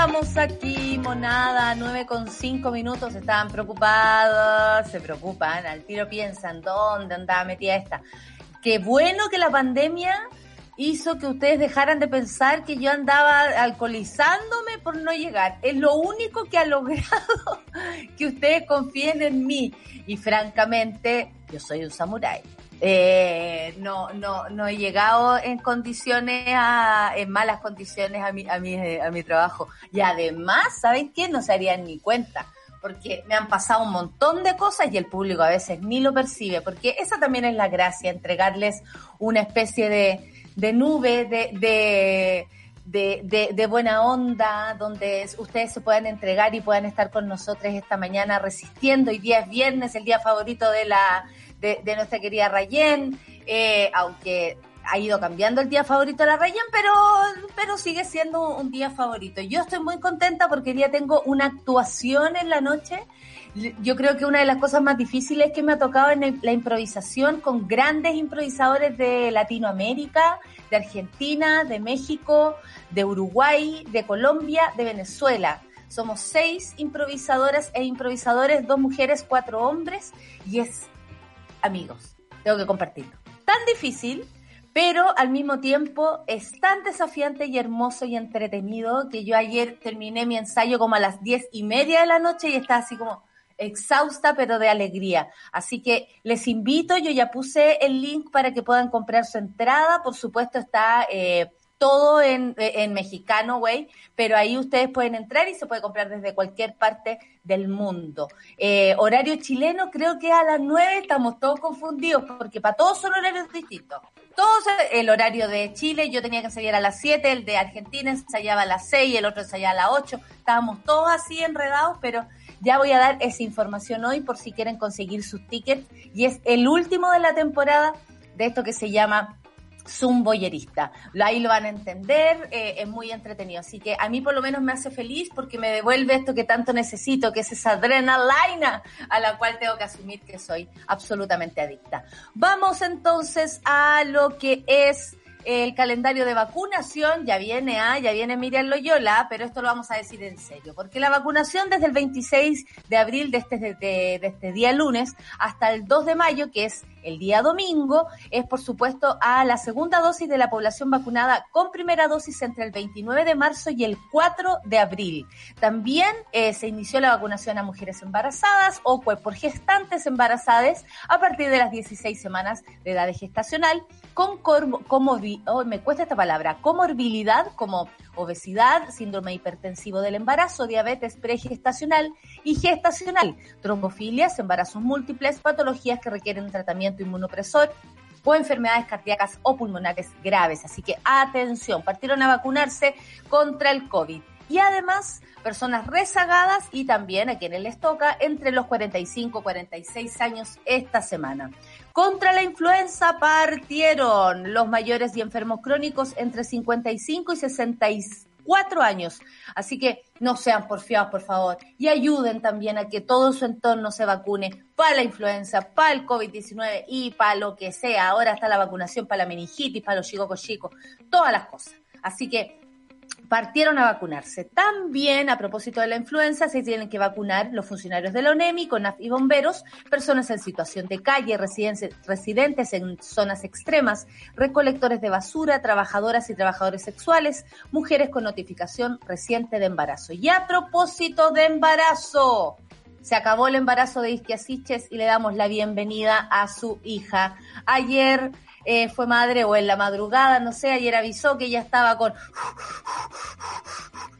Estamos aquí, monada, 9 con 5 minutos. Estaban preocupados, se preocupan, al tiro piensan, ¿dónde andaba metida esta? Qué bueno que la pandemia hizo que ustedes dejaran de pensar que yo andaba alcoholizándome por no llegar. Es lo único que ha logrado que ustedes confíen en mí. Y francamente, yo soy un samurái. Eh, no, no, no he llegado en condiciones, a, en malas condiciones a mi, a mi, a mi trabajo. Y además, ¿saben qué? No se harían ni cuenta. Porque me han pasado un montón de cosas y el público a veces ni lo percibe. Porque esa también es la gracia, entregarles una especie de, de nube, de, de de, de, de, buena onda, donde ustedes se puedan entregar y puedan estar con nosotros esta mañana resistiendo. Hoy día es viernes, el día favorito de la, de, de nuestra querida Rayen, eh, aunque ha ido cambiando el día favorito de la Rayen, pero, pero sigue siendo un día favorito. Yo estoy muy contenta porque día tengo una actuación en la noche. Yo creo que una de las cosas más difíciles que me ha tocado en la improvisación con grandes improvisadores de Latinoamérica, de Argentina, de México, de Uruguay, de Colombia, de Venezuela. Somos seis improvisadoras e improvisadores, dos mujeres, cuatro hombres, y es amigos, tengo que compartirlo. Tan difícil, pero al mismo tiempo es tan desafiante y hermoso y entretenido que yo ayer terminé mi ensayo como a las diez y media de la noche y estaba así como exhausta pero de alegría. Así que les invito, yo ya puse el link para que puedan comprar su entrada, por supuesto está... Eh, todo en, en mexicano, güey, pero ahí ustedes pueden entrar y se puede comprar desde cualquier parte del mundo. Eh, horario chileno, creo que a las 9 estamos todos confundidos, porque para todos son horarios distintos. Todos, el horario de Chile, yo tenía que ensayar a las 7, el de Argentina ensayaba a las 6, el otro ensayaba a las 8. Estábamos todos así enredados, pero ya voy a dar esa información hoy por si quieren conseguir sus tickets. Y es el último de la temporada de esto que se llama Zoom boyerista. Ahí lo van a entender, eh, es muy entretenido. Así que a mí por lo menos me hace feliz porque me devuelve esto que tanto necesito, que es esa adrenalina a la cual tengo que asumir que soy absolutamente adicta. Vamos entonces a lo que es el calendario de vacunación, ya viene, ah, ya viene Miriam Loyola, pero esto lo vamos a decir en serio, porque la vacunación desde el 26 de abril de este, este día lunes hasta el 2 de mayo, que es el día domingo, es por supuesto a la segunda dosis de la población vacunada con primera dosis entre el 29 de marzo y el 4 de abril. También eh, se inició la vacunación a mujeres embarazadas o por gestantes embarazadas a partir de las 16 semanas de edad gestacional con oh, me cuesta esta palabra, comorbilidad como obesidad, síndrome hipertensivo del embarazo, diabetes pregestacional y gestacional, trombofilias, embarazos múltiples, patologías que requieren un tratamiento inmunopresor o enfermedades cardíacas o pulmonares graves. Así que atención, partieron a vacunarse contra el COVID. Y además, personas rezagadas y también a quienes les toca entre los 45 y 46 años esta semana. Contra la influenza partieron los mayores y enfermos crónicos entre 55 y 64 años. Así que no sean porfiados, por favor, y ayuden también a que todo su entorno se vacune para la influenza, para el COVID-19 y para lo que sea. Ahora está la vacunación para la meningitis, para los chicos chicos, todas las cosas. Así que partieron a vacunarse. También, a propósito de la influenza, se tienen que vacunar los funcionarios de la ONEMI, CONAF y bomberos, personas en situación de calle, residentes en zonas extremas, recolectores de basura, trabajadoras y trabajadores sexuales, mujeres con notificación reciente de embarazo. Y a propósito de embarazo, se acabó el embarazo de Isquiasiches y le damos la bienvenida a su hija. Ayer eh, fue madre o en la madrugada, no sé, ayer avisó que ella estaba con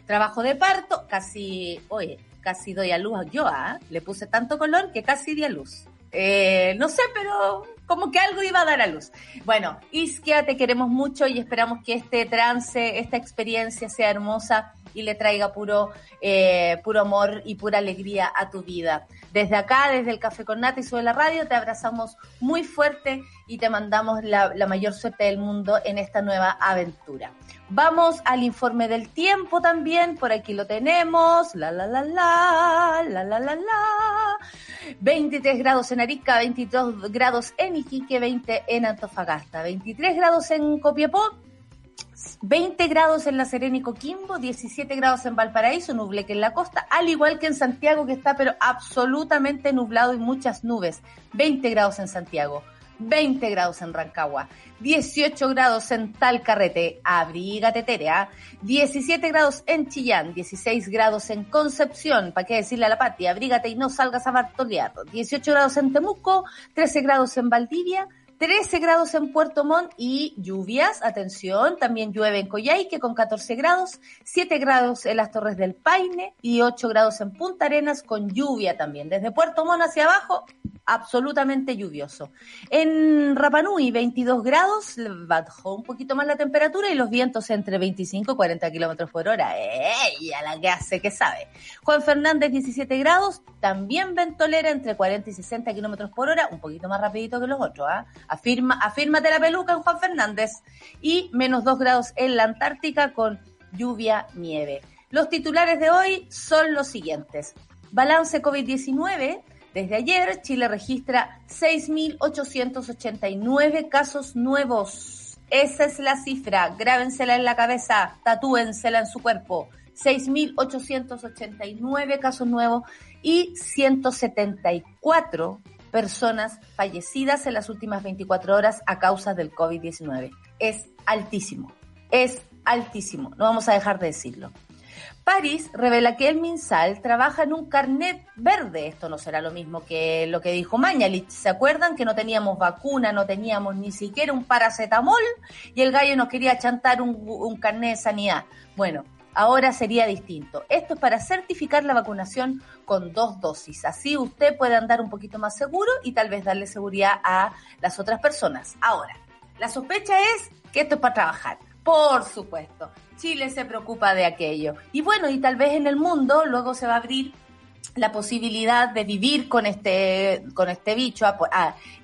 trabajo de parto, casi, oye, casi doy a luz yo, ¿ah? Le puse tanto color que casi di a luz. Eh, no sé, pero como que algo iba a dar a luz. Bueno, Isquia, te queremos mucho y esperamos que este trance, esta experiencia sea hermosa y le traiga puro, eh, puro amor y pura alegría a tu vida. Desde acá, desde el Café con Nata y sobre la radio, te abrazamos muy fuerte y te mandamos la, la mayor suerte del mundo en esta nueva aventura. Vamos al informe del tiempo también, por aquí lo tenemos. La la la la, la la la la. 23 grados en Arica, 22 grados en Iquique, 20 en Antofagasta, 23 grados en Copiapó, 20 grados en La Serena y Coquimbo, 17 grados en Valparaíso, nubleque en la costa, al igual que en Santiago que está pero absolutamente nublado y muchas nubes, 20 grados en Santiago. 20 grados en Rancagua, 18 grados en Talcarrete, abrígate Terea, 17 grados en Chillán, 16 grados en Concepción, para qué decirle a la patria, abrígate y no salgas a bartolear, 18 grados en Temuco, 13 grados en Valdivia, 13 grados en Puerto Montt y lluvias, atención, también llueve en Coyhaique con 14 grados, 7 grados en las Torres del Paine y 8 grados en Punta Arenas con lluvia también. Desde Puerto Montt hacia abajo, absolutamente lluvioso. En Rapanui, 22 grados, bajó un poquito más la temperatura y los vientos entre 25 y 40 kilómetros por hora. ¡Ey! A la que hace, que sabe. Juan Fernández, 17 grados, también ventolera entre 40 y 60 kilómetros por hora, un poquito más rapidito que los otros. ¿ah? Afirma, afírmate la peluca en Juan Fernández. Y menos 2 grados en la Antártica con lluvia, nieve. Los titulares de hoy son los siguientes. Balance COVID-19 desde ayer, Chile registra 6.889 casos nuevos. Esa es la cifra. Grábensela en la cabeza, tatúensela en su cuerpo. 6.889 casos nuevos y 174 personas fallecidas en las últimas 24 horas a causa del COVID-19. Es altísimo, es altísimo, no vamos a dejar de decirlo. París revela que el MinSal trabaja en un carnet verde. Esto no será lo mismo que lo que dijo Mañalich. ¿Se acuerdan que no teníamos vacuna, no teníamos ni siquiera un paracetamol y el gallo nos quería chantar un, un carnet de sanidad? Bueno, ahora sería distinto. Esto es para certificar la vacunación con dos dosis. Así usted puede andar un poquito más seguro y tal vez darle seguridad a las otras personas. Ahora, la sospecha es que esto es para trabajar. Por supuesto. Chile se preocupa de aquello. Y bueno, y tal vez en el mundo luego se va a abrir la posibilidad de vivir con este con este bicho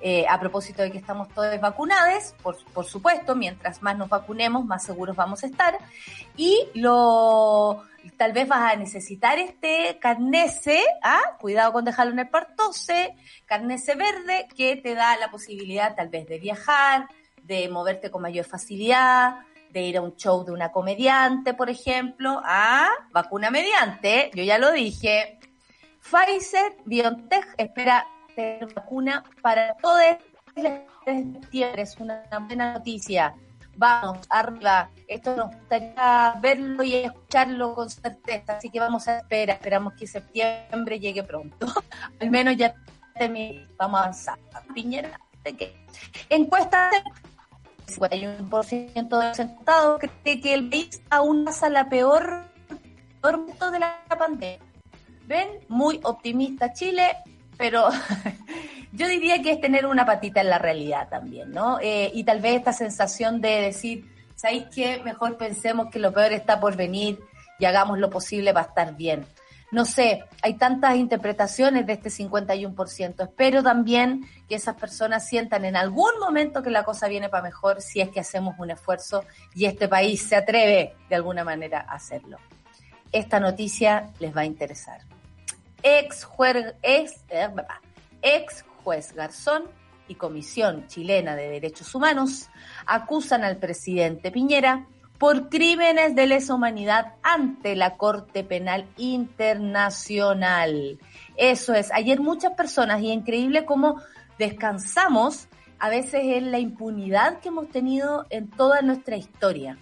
eh, a propósito de que estamos todos vacunados, por, por, supuesto, mientras más nos vacunemos, más seguros vamos a estar. Y lo tal vez vas a necesitar este carnese, ¿ah? cuidado con dejarlo en el partose, carnese verde que te da la posibilidad tal vez de viajar, de moverte con mayor facilidad, de ir a un show de una comediante, por ejemplo, a vacuna mediante, yo ya lo dije. Pfizer BioNTech espera tener vacuna para todo septiembre, es una buena noticia. Vamos, arriba. Esto nos gustaría verlo y escucharlo con certeza, así que vamos a esperar. Esperamos que septiembre llegue pronto. Al menos ya vamos a avanzar. Piñera, ¿de qué? Encuesta 51% de los encuestados cree que el país aún pasa la peor, peor de la pandemia. ¿Ven? Muy optimista Chile, pero yo diría que es tener una patita en la realidad también, ¿no? Eh, y tal vez esta sensación de decir, ¿sabéis qué? Mejor pensemos que lo peor está por venir y hagamos lo posible para estar bien no sé, hay tantas interpretaciones de este 51%. Espero también que esas personas sientan en algún momento que la cosa viene para mejor si es que hacemos un esfuerzo y este país se atreve de alguna manera a hacerlo. Esta noticia les va a interesar. Ex juez, eh, ex juez Garzón y Comisión Chilena de Derechos Humanos acusan al presidente Piñera por crímenes de lesa humanidad ante la Corte Penal Internacional. Eso es, ayer muchas personas, y increíble cómo descansamos a veces en la impunidad que hemos tenido en toda nuestra historia.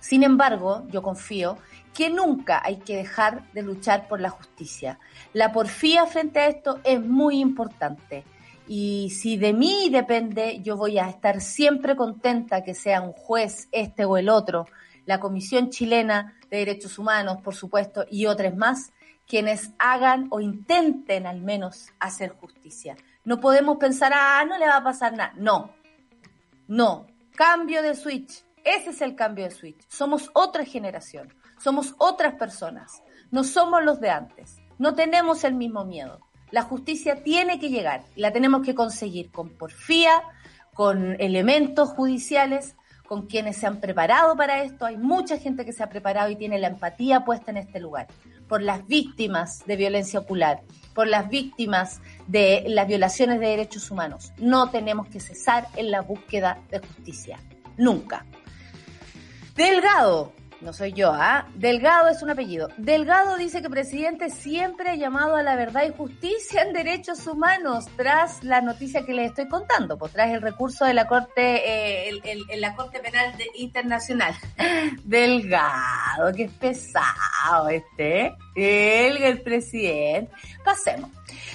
Sin embargo, yo confío que nunca hay que dejar de luchar por la justicia. La porfía frente a esto es muy importante y si de mí depende, yo voy a estar siempre contenta que sea un juez, este o el otro, la Comisión Chilena de Derechos Humanos, por supuesto, y otras más, quienes hagan o intenten al menos hacer justicia. No podemos pensar, ah, no le va a pasar nada. No, no. Cambio de switch. Ese es el cambio de switch. Somos otra generación. Somos otras personas, no somos los de antes, no tenemos el mismo miedo. La justicia tiene que llegar la tenemos que conseguir con porfía, con elementos judiciales, con quienes se han preparado para esto. Hay mucha gente que se ha preparado y tiene la empatía puesta en este lugar. Por las víctimas de violencia ocular, por las víctimas de las violaciones de derechos humanos. No tenemos que cesar en la búsqueda de justicia. Nunca. Delgado, no soy yo, ¿ah? Delgado es un apellido. Delgado dice que presidente siempre ha llamado a la verdad y justicia en derechos humanos tras la noticia que les estoy contando, pues tras el recurso de la Corte, eh, en la Corte Penal Internacional. Delgado, es pesado este, ¿eh? el, el presidente. Pasemos.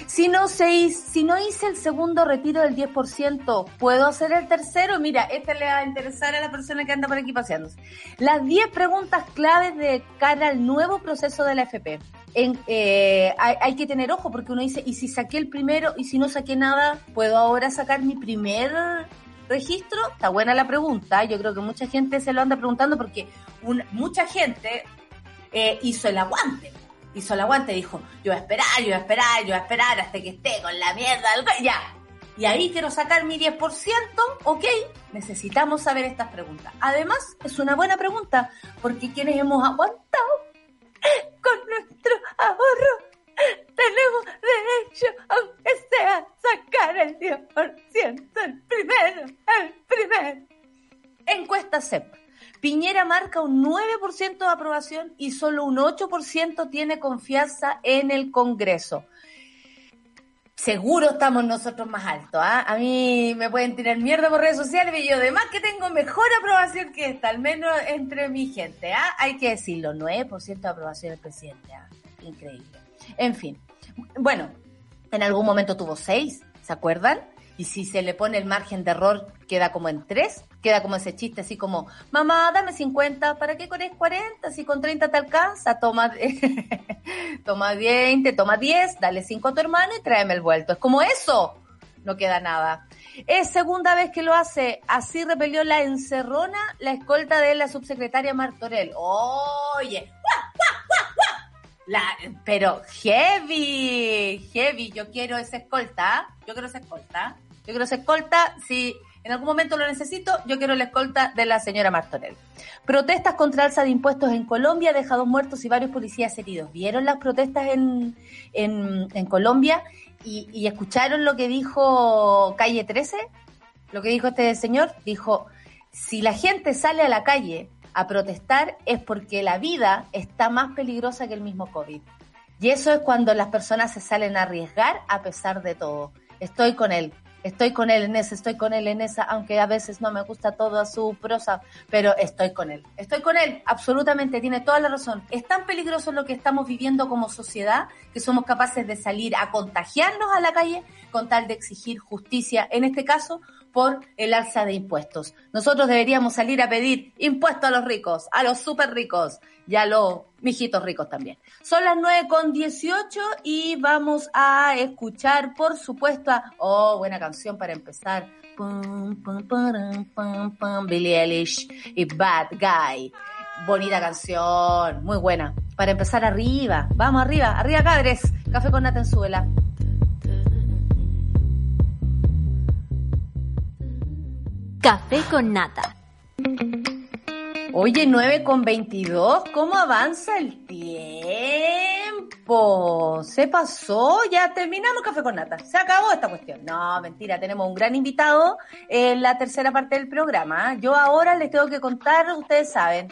Si no, se, si no hice el segundo retiro del 10%, ¿puedo hacer el tercero? Mira, este le va a interesar a la persona que anda por aquí paseándose. Las 10 preguntas claves de cara al nuevo proceso de la FP. En, eh, hay, que tener ojo porque uno dice, ¿y si saqué el primero y si no saqué nada, puedo ahora sacar mi primer registro? Está buena la pregunta. Yo creo que mucha gente se lo anda preguntando porque mucha gente eh, hizo el aguante hizo el aguante, dijo, yo voy a esperar, yo voy a esperar, yo voy a esperar hasta que esté con la mierda del... Ya. Y ahí quiero sacar mi 10%, ok, necesitamos saber estas preguntas. Además, es una buena pregunta, porque quienes hemos aguantado con nuestro ahorro, tenemos derecho, aunque sea, sacar el 10%, el primero, el primero. Encuesta CEP. Piñera marca un 9% de aprobación y solo un 8% tiene confianza en el Congreso. Seguro estamos nosotros más altos. ¿ah? A mí me pueden tirar mierda por redes sociales y yo además que tengo mejor aprobación que esta, al menos entre mi gente. ¿ah? Hay que decirlo, 9% de aprobación del presidente. ¿ah? Increíble. En fin. Bueno, en algún momento tuvo 6, ¿se acuerdan? Y si se le pone el margen de error, queda como en 3 queda como ese chiste así como, mamá, dame 50, ¿para qué corres 40? Si con 30 te alcanza, toma, toma 20, toma 10, dale 5 a tu hermano y tráeme el vuelto. Es como eso, no queda nada. Es segunda vez que lo hace, así repelió la encerrona, la escolta de la subsecretaria Martorell. Oye, La, pero heavy, heavy, yo quiero esa escolta, yo quiero esa escolta, yo quiero esa escolta, si en algún momento lo necesito, yo quiero la escolta de la señora Martorell. Protestas contra alza de impuestos en Colombia deja dos muertos y varios policías heridos. ¿Vieron las protestas en, en, Colombia y, y, escucharon lo que dijo Calle 13? Lo que dijo este señor, dijo, si la gente sale a la calle a protestar es porque la vida está más peligrosa que el mismo COVID. Y eso es cuando las personas se salen a arriesgar a pesar de todo. Estoy con él. Estoy con él en esa, estoy con él en esa, aunque a veces no me gusta toda su prosa, pero estoy con él. Estoy con él, absolutamente, tiene toda la razón. Es tan peligroso lo que estamos viviendo como sociedad que somos capaces de salir a contagiarnos a la calle con tal de exigir justicia, en este caso, por el alza de impuestos. Nosotros deberíamos salir a pedir impuestos a los ricos, a los súper ricos y a los mijitos ricos también. Son las 9 con 18 y vamos a escuchar, por supuesto, a, oh, buena canción para empezar. Billie Eilish y Bad Guy. Bonita canción, muy buena. Para empezar arriba, vamos arriba, arriba cabres. Café con nata Café con nata. Oye, 9 con 22, ¿cómo avanza el tiempo? Se pasó, ya terminamos Café con Nata. Se acabó esta cuestión. No, mentira, tenemos un gran invitado en la tercera parte del programa. Yo ahora les tengo que contar, ustedes saben,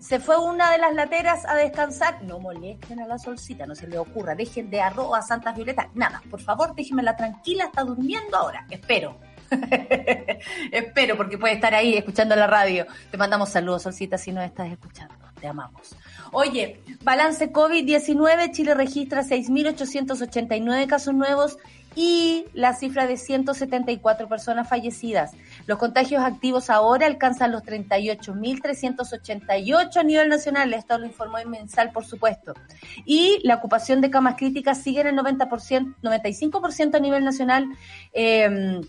se fue una de las lateras a descansar. No molesten a la solcita, no se le ocurra. Dejen de arroba Santas Violetas. Nada, por favor, déjenmela tranquila, está durmiendo ahora. Espero. Espero, porque puede estar ahí escuchando la radio. Te mandamos saludos, Solcita, si nos estás escuchando. Te amamos. Oye, balance COVID-19, Chile registra 6.889 casos nuevos y la cifra de 174 personas fallecidas. Los contagios activos ahora alcanzan los 38.388 a nivel nacional, esto lo informó el mensal, por supuesto. Y la ocupación de camas críticas sigue en el 90%, 95% a nivel nacional. Eh,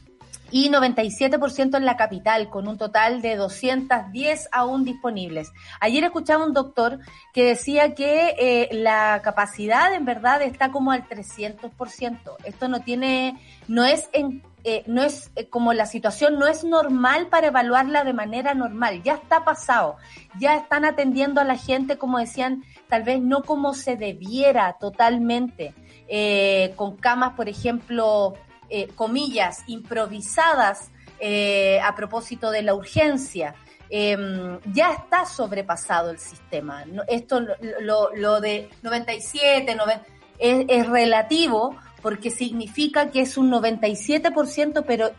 y 97% en la capital, con un total de 210 aún disponibles. Ayer escuchaba un doctor que decía que eh, la capacidad en verdad está como al 300%. Esto no tiene, no es en eh, no es eh, como la situación no es normal para evaluarla de manera normal, ya está pasado, ya están atendiendo a la gente como decían, tal vez no como se debiera totalmente, con camas, por ejemplo, comillas, improvisadas a propósito de la urgencia. Em, ya está sobrepasado el sistema. Esto, lo, lo, de 97, 90, es, es relativo porque significa que es un 97%, pero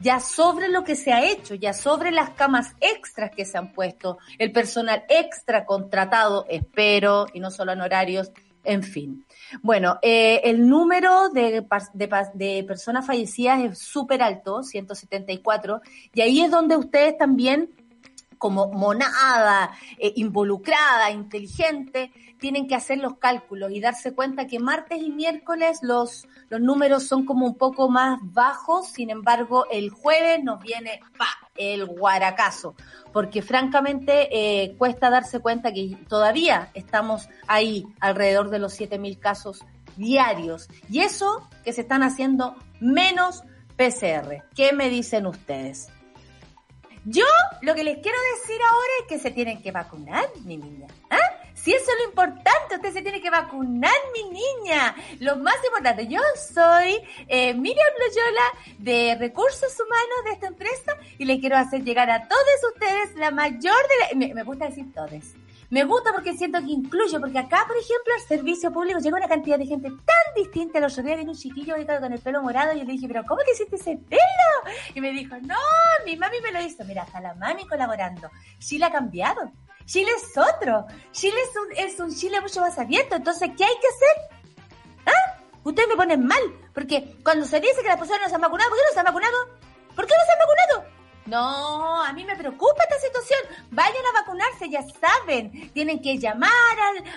ya sobre lo que se ha hecho, ya sobre las camas extras que se han puesto, el personal extra contratado, espero, y no solo en horarios, en fin. Bueno, eh, el número de, de personas fallecidas es súper alto, 174, y ahí es donde ustedes también como monada, eh, involucrada, inteligente, tienen que hacer los cálculos y darse cuenta que martes y miércoles los, los números son como un poco más bajos, sin embargo el jueves nos viene pa, el guaracazo, porque francamente eh, cuesta darse cuenta que todavía estamos ahí alrededor de los 7.000 casos diarios y eso que se están haciendo menos PCR. ¿Qué me dicen ustedes? Yo lo que les quiero decir ahora es que se tienen que vacunar, mi niña. ¿Ah? Si eso es lo importante, usted se tiene que vacunar, mi niña. Lo más importante, yo soy eh, Miriam Loyola de Recursos Humanos de esta empresa y le quiero hacer llegar a todos ustedes la mayor de la... me gusta decir todos me gusta porque siento que incluye, porque acá, por ejemplo, al servicio público llega una cantidad de gente tan distinta. Los otro día un chiquillo con el pelo morado y yo le dije, pero ¿cómo te hiciste ese pelo? Y me dijo, no, mi mami me lo hizo. Mira, hasta la mami colaborando. Chile ha cambiado. Chile es otro. Chile es un, es un Chile mucho más abierto. Entonces, ¿qué hay que hacer? ¿Ah? Ustedes me ponen mal, porque cuando se dice que las personas no se han vacunado, ¿por qué no se han vacunado? ¿Por qué no se han vacunado? No, a mí me preocupa esta situación. Vayan a vacunarse, ya saben. Tienen que llamar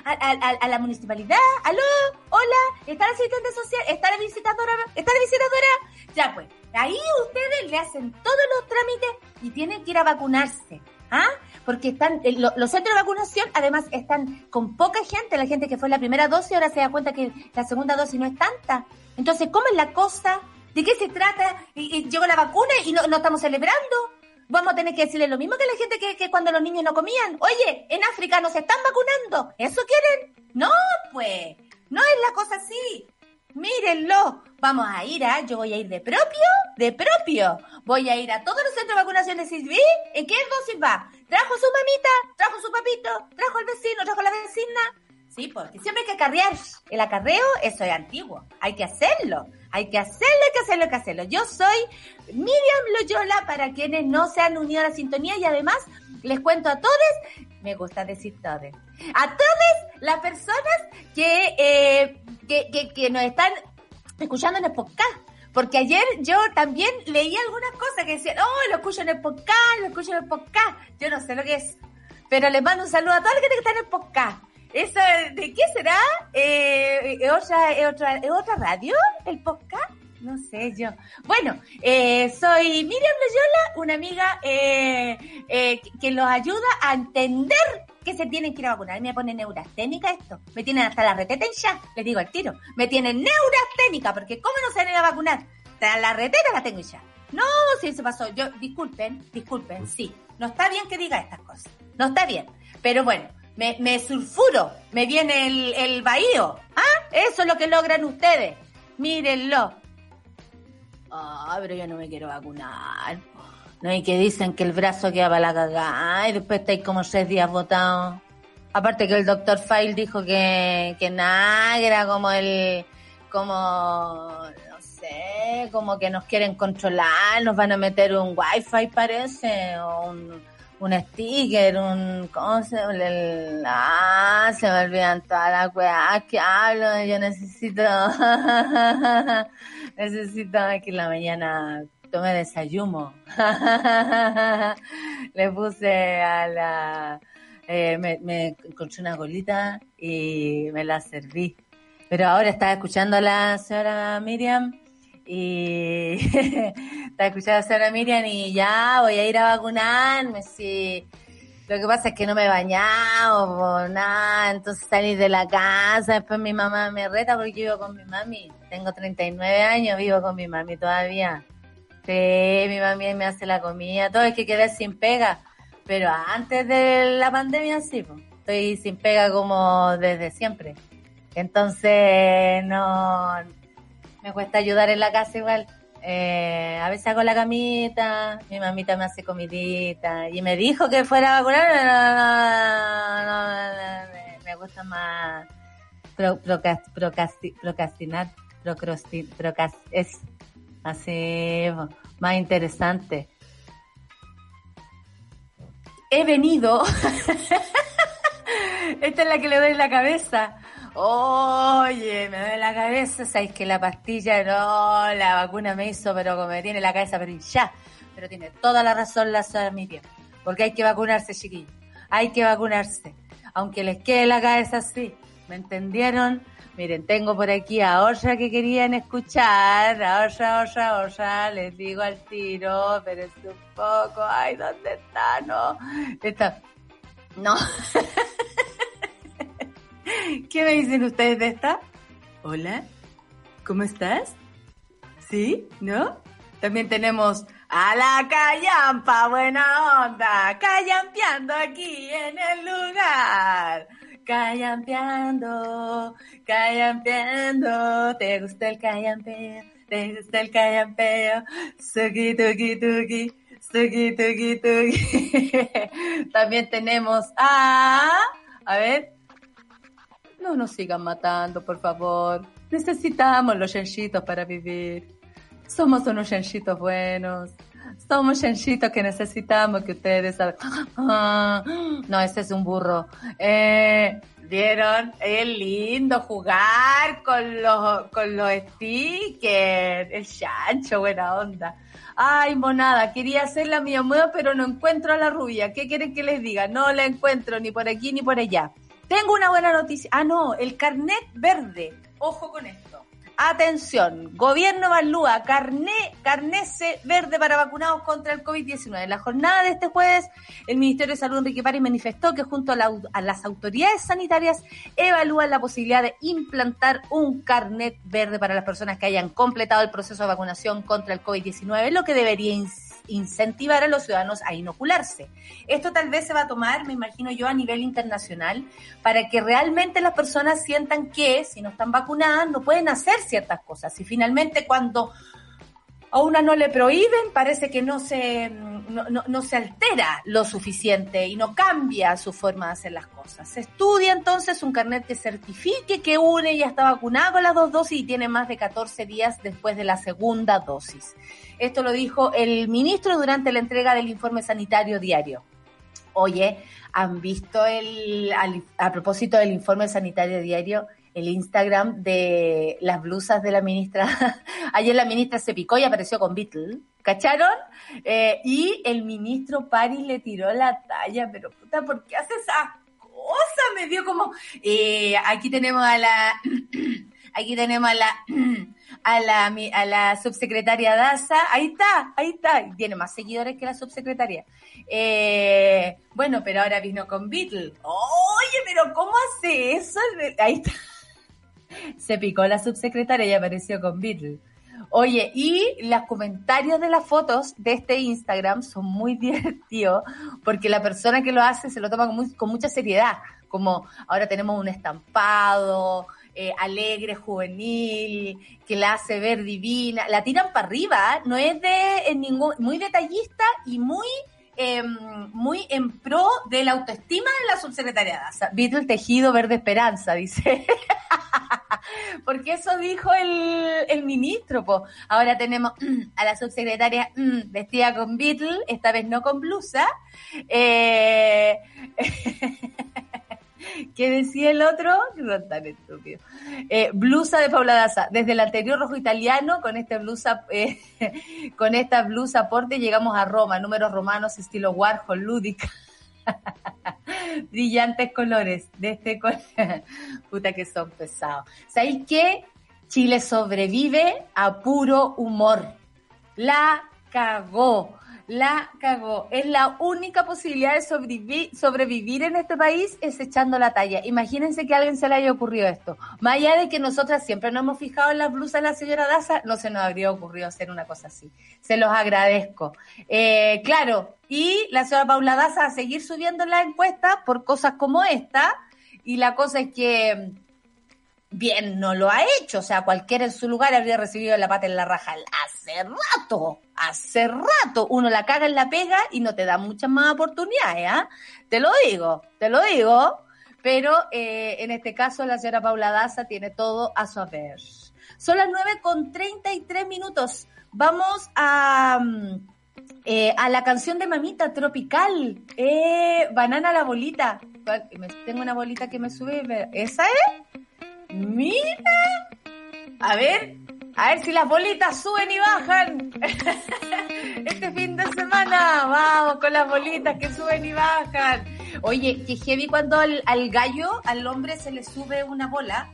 a la municipalidad. ¿Aló? ¿Hola? ¿Está la asistente social? ¿Está la visitadora? ¿Está la visitadora? Ya pues, ahí ustedes le hacen todos los trámites y tienen que ir a vacunarse. ¿Ah? Porque están, eh, los centros de vacunación además están con poca gente, la gente que fue la primera dosis ahora se da cuenta que la segunda dosis no es tanta. Entonces, ¿cómo es la cosa? ¿De qué se trata? Y, llegó la vacuna y no, no, estamos celebrando. Vamos a tener que decirle lo mismo que la gente que, que cuando los niños no comían. Oye, en África no se están vacunando. ¿Eso quieren? No, pues. No es la cosa así. Mírenlo. Vamos a ir a, yo voy a ir de propio, de propio. Voy a ir a todos los centros de vacunación de Silvi. ¿En qué dosis va? ¿Trajo su mamita? ¿Trajo su papito? ¿Trajo el vecino? ¿Trajo la vecina? Sí, porque siempre hay que acarrear. El acarreo, eso es antiguo. Hay que hacerlo. Hay que hacerlo, hay que hacerlo, hay que hacerlo. Yo soy Miriam Loyola para quienes no se han unido a la sintonía y además les cuento a todos, me gusta decir todos, a todas las personas que, eh, que, que, nos están escuchando en el podcast. Porque ayer yo también leí algunas cosas que decían, oh, lo escucho en el podcast, lo escucho en el podcast. Yo no sé lo que es. Pero les mando un saludo a toda la gente que está en el podcast. ¿Eso de qué será? Eh, ¿es, otra, otra, otra radio el podcast? No sé yo. Bueno, eh, soy Miriam Loyola, una amiga eh, eh, que los ayuda a entender que se tienen que ir a vacunar. Me pone neurasténica esto. Me tienen hasta la reteta ya, les digo al tiro. Me tienen neurasténica, porque ¿cómo no se van a ir a vacunar? La reteta la tengo ya. No, si se pasó. Yo, disculpen, disculpen, sí. No está bien que diga estas cosas. No está bien. Pero bueno, me, me sulfuro, me viene el, el bahío. ¿Ah? Eso es lo que logran ustedes. Mírenlo. Ah, pero yo no me quiero vacunar. No hay que dicen que el brazo queda para la cagada y después estáis como seis días votados. Aparte que el doctor File dijo que, que nada, que era como el, como, no sé, como que nos quieren controlar, nos van a meter un wifi parece, o un, un sticker, un, ¿cómo se el, ah, se me olvidan todas las weas que hablo, yo necesito, necesito que en la mañana tome desayuno. Le puse a la, eh, me, me encontré una golita y me la serví. Pero ahora estaba escuchando a la señora Miriam y está escuchando a Sara Miriam y ya voy a ir a vacunarme, sí. Lo que pasa es que no me he bañado, nada, entonces salí de la casa, después mi mamá me reta porque vivo con mi mami. Tengo 39 años, vivo con mi mami todavía. Sí, mi mami me hace la comida, todo es que quedé sin pega. Pero antes de la pandemia sí, estoy sin pega como desde siempre. Entonces, no, me cuesta ayudar en la casa igual. Eh, a veces hago la camita, mi mamita me hace comidita y me dijo que fuera a vacunar, me gusta más procrastinar, procrastinar, es así más interesante. He venido, esta es la que le doy la cabeza Oye, me duele la cabeza, sabéis que la pastilla, no, la vacuna me hizo, pero como me tiene la cabeza, pero ya. Pero tiene toda la razón la señora Miriam, porque hay que vacunarse, chiquillos. Hay que vacunarse. Aunque les quede la cabeza así. ¿Me entendieron? Miren, tengo por aquí a otra que querían escuchar, a otra, otra, otra, les digo al tiro, pero es un poco, ay, ¿dónde está? No, está, no. ¿Qué me dicen ustedes de esta? Hola, ¿cómo estás? ¿Sí? ¿No? También tenemos a la callampa, buena onda, callampeando aquí en el lugar. Callampeando, callampeando, ¿te gusta el callampeo? ¿Te gusta el callampeo? Suki, tuki, tuki, suki, tuki, tuki. También tenemos a... A ver, no nos sigan matando, por favor. Necesitamos los yanchitos para vivir. Somos unos yanchitos buenos. Somos yanchitos que necesitamos que ustedes no, ese es un burro. Eh, ¿Vieron? Es lindo jugar con los, con los stickers. El chancho, buena onda. Ay, monada, quería hacer la mía mueva, pero no encuentro a la rubia. ¿Qué quieren que les diga? No la encuentro ni por aquí ni por allá. Tengo una buena noticia. Ah, no, el carnet verde. Ojo con esto. Atención, gobierno evalúa carné, carnese verde para vacunados contra el COVID-19. En la jornada de este jueves, el Ministerio de Salud Enrique París manifestó que junto a, las autoridades sanitarias evalúan la posibilidad de implantar un carnet verde para las personas que hayan completado el proceso de vacunación contra el COVID-19, lo que debería incentivar a los ciudadanos a inocularse. Esto tal vez se va a tomar, me imagino yo, a nivel internacional, para que realmente las personas sientan que si no están vacunadas no pueden hacer ciertas cosas. Y finalmente cuando a una no le prohíben, parece que no se, no, no, se altera lo suficiente y no cambia su forma de hacer las cosas. Se estudia entonces un carnet que certifique que une ya está vacunado con las dos dosis y tiene más de 14 días después de la segunda dosis. Esto lo dijo el ministro durante la entrega del informe sanitario diario. Oye, ¿han visto el, a propósito del informe sanitario diario? El Instagram de las blusas de la ministra. Ayer la ministra se picó y apareció con Beatle, ¿cacharon? Eh, y el ministro Paris le tiró la talla, pero puta, ¿por qué hace esa cosa? Me dio como, eh, aquí tenemos a la, aquí tenemos a la, a la, a la subsecretaria Daza, ahí está, ahí está, tiene más seguidores que la subsecretaria. Eh, bueno, pero ahora vino con Beatle. Oye, pero ¿cómo hace eso? Ahí está se picó la subsecretaria y apareció con Beatle. Oye, y los comentarios de las fotos de este Instagram son muy divertidos porque la persona que lo hace se lo toma con, mucha seriedad, como ahora tenemos un estampado, eh, alegre, juvenil, que la hace ver divina, la tiran para arriba, no es de ningún, muy detallista y muy Em, muy en pro de la autoestima de la subsecretaria Daza. el tejido verde esperanza, dice. Porque eso dijo el, el ministro. Po. Ahora tenemos a la subsecretaria mm, vestida con Beatle, esta vez no con blusa. Eh, ¿Qué decía el otro? No tan estúpido. Eh, blusa de Paula. Desde el anterior rojo italiano, con esta blusa, eh, con esta blusa aporte llegamos a Roma, números romanos estilo Warhol, lúdica. Brillantes colores de este color. Puta que son pesados. ¿Sabéis qué? Chile sobrevive a puro humor. La cagó la cagó. Es la única posibilidad de sobrevivir, en este país es echando la talla. Imagínense que a alguien se le haya ocurrido esto. Más allá de que nosotras siempre nos hemos fijado en las blusas de la señora Daza, no se nos habría ocurrido hacer una cosa así. Se los agradezco. Eh, claro, y la señora Paula Daza a seguir subiendo la encuesta por cosas como esta. Y la cosa es que bien no lo ha hecho. O sea, cualquiera en su lugar habría recibido la pata en la raja hace rato, hace rato. Uno la caga en la pega y no te da muchas más oportunidades, ¿ah? Te lo digo, te lo digo. Pero eh, en este caso la señora Paula Daza tiene todo a su haber. Son las 9 con 33 minutos. Vamos a, mm, eh, a la canción de Mamita Tropical. Eh, banana la bolita. Tengo una bolita que me sube. ¿Esa es? Mira. A ver, a ver si las bolitas suben y bajan. este fin de semana, vamos con las bolitas que suben y bajan. Oye, que heavy cuando al, gallo, al hombre se le sube una bola.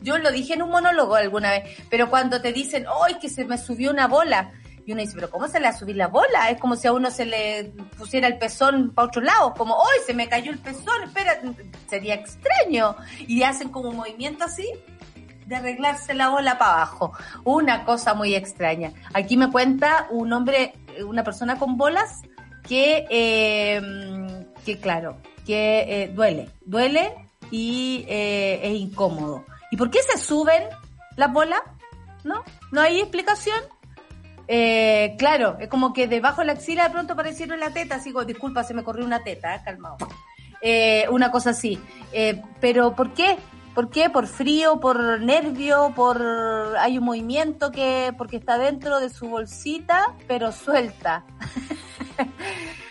Yo lo dije en un monólogo alguna vez, pero cuando te dicen, ¡ay, que se me subió una bola! Y uno dice, pero ¿cómo se le va a subir la bola? Es como si a uno se le pusiera el pezón para otro lado, como, ¡ay, se me cayó el pezón! Espera, sería extraño. Y hacen como un movimiento así de arreglarse la bola para abajo. Una cosa muy extraña. Aquí me cuenta un hombre, una persona con bolas, que, eh, que claro, que eh, duele, duele y eh, es incómodo. ¿Y por qué se suben las bolas? ¿No? ¿No hay explicación? Eh, claro, es como que debajo de la axila de pronto aparecieron la teta, así disculpa, se me corrió una teta, eh, calmado. Eh, una cosa así. Eh, pero ¿por qué? ¿Por qué? ¿Por frío? ¿Por nervio? ¿Por hay un movimiento que porque está dentro de su bolsita, pero suelta?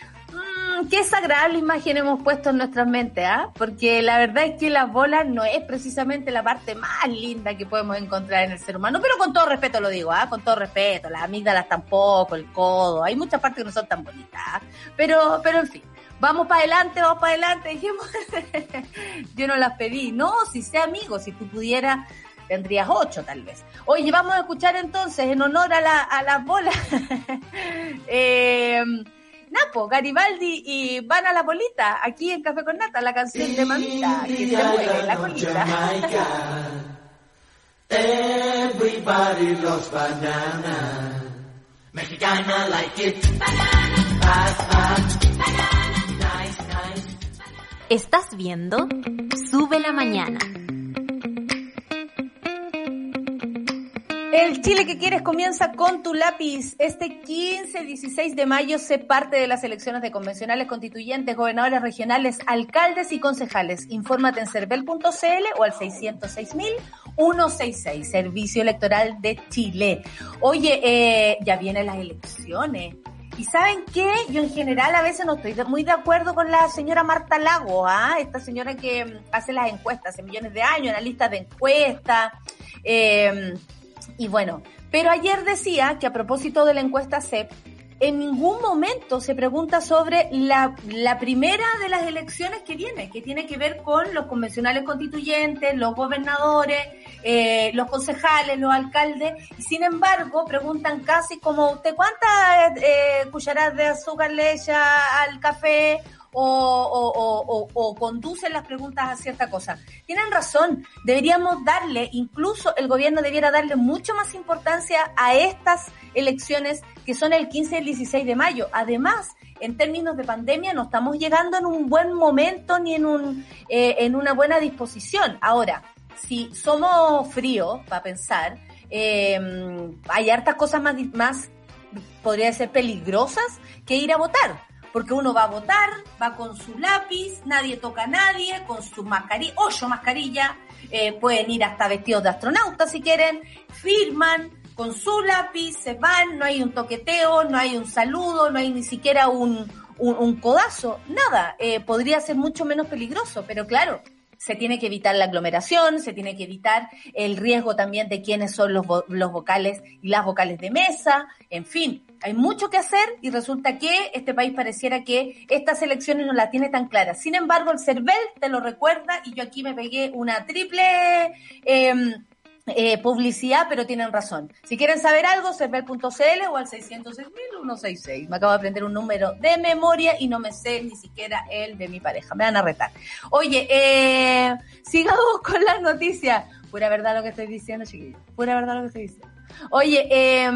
qué desagradable imagen hemos puesto en nuestras mentes, ¿ah? Porque la verdad es que las bolas no es precisamente la parte más linda que podemos encontrar en el ser humano, pero con todo respeto lo digo, ¿ah? Con todo respeto, las amígdalas tampoco, el codo, hay muchas partes que no son tan bonitas, ¿ah? Pero, pero en fin. Vamos para adelante, vamos para adelante, dijimos. Yo no las pedí. No, si sea amigo, si tú pudieras, tendrías ocho tal vez. Oye, vamos a escuchar entonces, en honor a, la, a las bolas, eh, Napo, Garibaldi y Van a la Bolita, aquí en Café con Nata, la canción de Mamita, que se mueve la colita. Everybody loves banana. Mexicana like it. Banana. Nice, nice. ¿Estás viendo? Sube la mañana. El Chile que quieres comienza con tu lápiz. Este 15-16 de mayo se parte de las elecciones de convencionales constituyentes, gobernadores regionales, alcaldes y concejales. Infórmate en cervel.cl o al 606.166, Servicio Electoral de Chile. Oye, eh, ya vienen las elecciones. Y saben qué, yo en general a veces no estoy muy de acuerdo con la señora Marta Lago, ¿ah? esta señora que mm, hace las encuestas hace millones de años, analistas de encuestas. Eh, y bueno, pero ayer decía que a propósito de la encuesta CEP, en ningún momento se pregunta sobre la, la, primera de las elecciones que viene, que tiene que ver con los convencionales constituyentes, los gobernadores, eh, los concejales, los alcaldes, y sin embargo preguntan casi como, ¿usted cuántas eh, cucharadas de azúcar le echa al café? O, o, conducen las preguntas a cierta cosa. Tienen razón, deberíamos darle, incluso el gobierno debiera darle mucho más importancia a estas elecciones que son el 15 y el 16 de mayo. Además, en términos de pandemia no estamos llegando en un buen momento ni en, un, eh, en una buena disposición. Ahora, si somos fríos para pensar, eh, hay hartas cosas más, más, podría ser peligrosas que ir a votar porque uno va a votar, va con su lápiz, nadie toca a nadie, con su mascarilla, ocho mascarilla, eh, pueden ir hasta vestidos de astronauta si quieren, firman con su lápiz, se van, no hay un toqueteo, no hay un saludo, no hay ni siquiera un, un, codazo, nada, eh, podría ser mucho menos peligroso, pero claro, se tiene que evitar la aglomeración, se tiene que evitar el riesgo también de quiénes son los, los vocales y las vocales de mesa, en fin, hay mucho que hacer y resulta que este país pareciera que estas elecciones no las tiene tan claras. Sin embargo, el CERVEL te lo recuerda y yo aquí me pegué una triple... Em, eh, publicidad, pero tienen razón. Si quieren saber algo, cervel.cl o al 606.166. Me acabo de aprender un número de memoria y no me sé ni siquiera el de mi pareja. Me van a retar. Oye, eh, sigamos con las noticias. Pura verdad lo que estoy diciendo, chiquillos. Pura verdad lo que estoy diciendo. Oye, eh,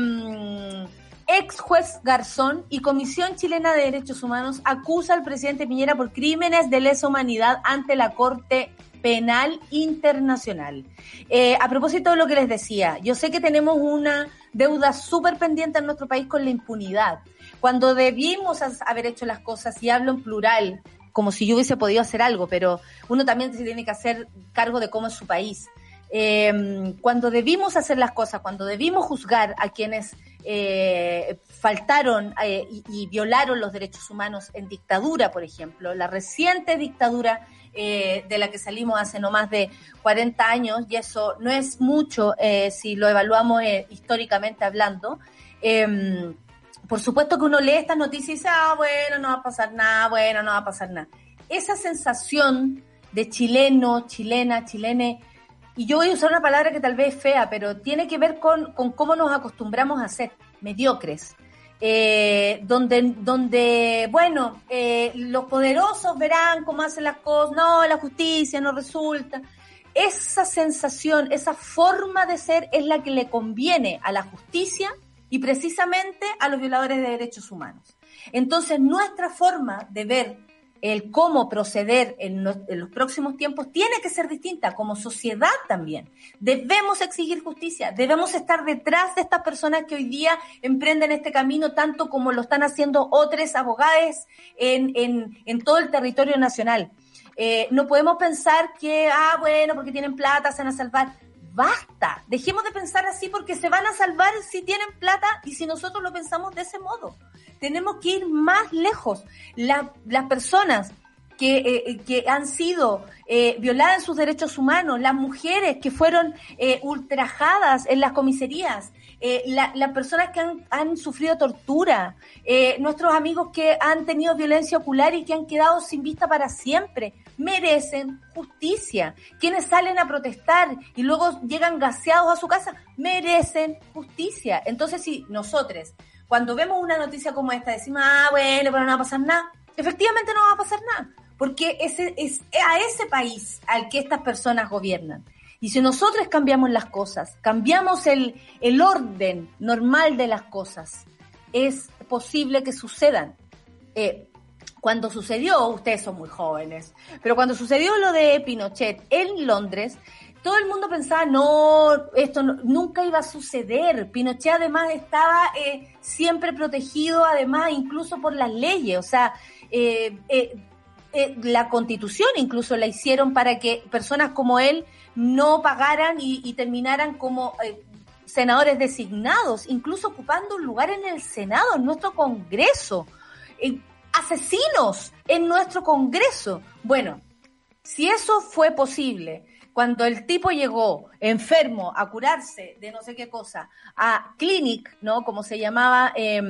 ex juez Garzón y Comisión Chilena de Derechos Humanos acusa al presidente Piñera por crímenes de lesa humanidad ante la Corte Penal Internacional. Eh, a propósito de lo que les decía, yo sé que tenemos una deuda súper pendiente en nuestro país con la impunidad. Cuando debimos haber hecho las cosas, y hablo en plural, como si yo hubiese podido hacer algo, pero uno también se tiene que hacer cargo de cómo es su país. Eh, cuando debimos hacer las cosas, cuando debimos juzgar a quienes eh, faltaron eh, y, violaron los derechos humanos en dictadura, por ejemplo, la reciente dictadura eh, de la que salimos hace no más de 40 años, y eso no es mucho si lo evaluamos históricamente hablando. Em, por supuesto que uno lee estas noticias y dice, ah, bueno, no va a pasar nada, bueno, no va a pasar nada. Esa sensación de chileno, chilena, chilene, y yo voy a usar una palabra que tal vez es fea, pero tiene que ver con, con cómo nos acostumbramos a ser mediocres. Eh, donde, donde, bueno, eh, los poderosos verán cómo hacen las cosas, no, la justicia no resulta. Esa sensación, esa forma de ser es la que le conviene a la justicia y precisamente a los violadores de derechos humanos. Entonces, nuestra forma de ver el cómo proceder en los, próximos tiempos tiene que ser distinta, como sociedad también. Debemos exigir justicia, debemos estar detrás de estas personas que hoy día emprenden este camino, tanto como lo están haciendo otros abogados en todo el territorio nacional. Eh, no podemos pensar que, ah, bueno, porque tienen plata, se van a salvar. Basta, dejemos de pensar así porque se van a salvar si tienen plata y si nosotros lo pensamos de ese modo tenemos que ir más lejos. La, las personas que, eh, que han sido eh, violadas en sus derechos humanos, las mujeres que fueron eh, ultrajadas en las comisarías, eh, la, las personas que han, han sufrido tortura, eh, nuestros amigos que han tenido violencia ocular y que han quedado sin vista para siempre, merecen justicia. Quienes salen a protestar y luego llegan gaseados a su casa, merecen justicia. Entonces, si nosotros cuando vemos una noticia como esta, decimos, ah, bueno, pero no va a pasar nada. Efectivamente no va a pasar nada, porque es a ese país al que estas personas gobiernan. Y si nosotros cambiamos las cosas, cambiamos el, el orden normal de las cosas, es posible que sucedan. Eh, cuando sucedió, ustedes son muy jóvenes, pero cuando sucedió lo de Pinochet en Londres, todo el mundo pensaba, no, esto nunca iba a suceder. Pinochet además estaba eh, siempre protegido, además incluso por las leyes, o sea, eh, eh, la constitución incluso la hicieron para que personas como él no pagaran y, terminaran como senadores designados, incluso ocupando un lugar en el Senado, en nuestro Congreso. Asesinos en nuestro Congreso. Bueno, si eso fue posible, cuando el tipo llegó enfermo a curarse de no sé qué cosa, a Clinic, ¿no? Como se llamaba eh,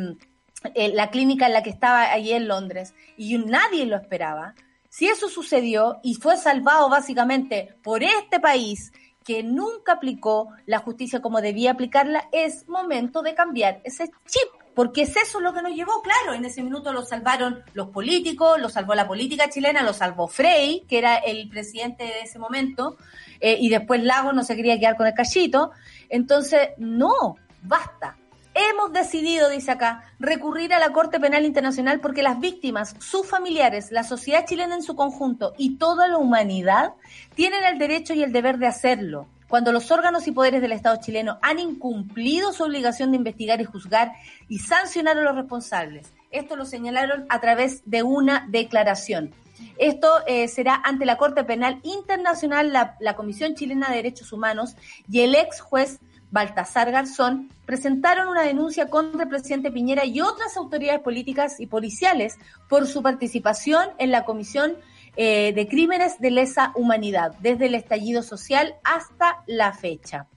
eh, la clínica en la que estaba allí en Londres, y nadie lo esperaba. Si eso sucedió y fue salvado básicamente por este país que nunca aplicó la justicia como debía aplicarla, es momento de cambiar ese chip porque es eso lo que nos llevó, claro, en ese minuto lo salvaron los políticos, lo salvó la política chilena, lo salvó Frey, que era el presidente de ese momento, eh, y después Lago no se quería quedar con el cachito. Entonces, no, basta. Hemos decidido, dice acá, recurrir a la Corte Penal Internacional porque las víctimas, sus familiares, la sociedad chilena en su conjunto y toda la humanidad tienen el derecho y el deber de hacerlo cuando los órganos y poderes del Estado chileno han incumplido su obligación de investigar y juzgar y sancionar a los responsables. Esto lo señalaron a través de una declaración. Esto eh, será ante la Corte Penal Internacional, la, la, Comisión Chilena de Derechos Humanos y el ex juez Baltasar Garzón presentaron una denuncia contra el presidente Piñera y otras autoridades políticas y policiales por su participación en la Comisión eh, de crímenes de lesa humanidad, desde el estallido social hasta la fecha.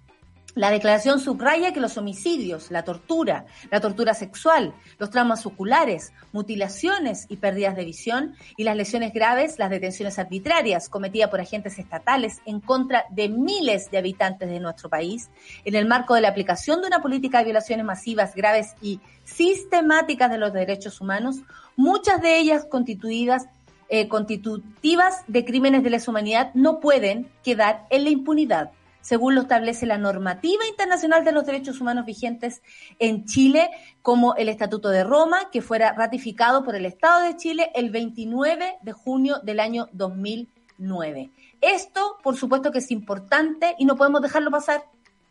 La declaración subraya que los homicidios, la tortura, la tortura sexual, los traumas oculares, mutilaciones y pérdidas de visión y las lesiones graves, las detenciones arbitrarias cometidas por agentes estatales en contra de miles de habitantes de nuestro país, en el marco de la aplicación de una política de violaciones masivas, graves y sistemáticas de los derechos humanos, muchas de ellas constituidas eh, constitutivas de crímenes de lesa humanidad, no pueden quedar en la impunidad según lo establece la normativa internacional de los derechos humanos vigentes en Chile, como el Estatuto de Roma, que fuera ratificado por el Estado de Chile el 29 de junio del año 2009. Esto, por supuesto que es importante y no podemos dejarlo pasar.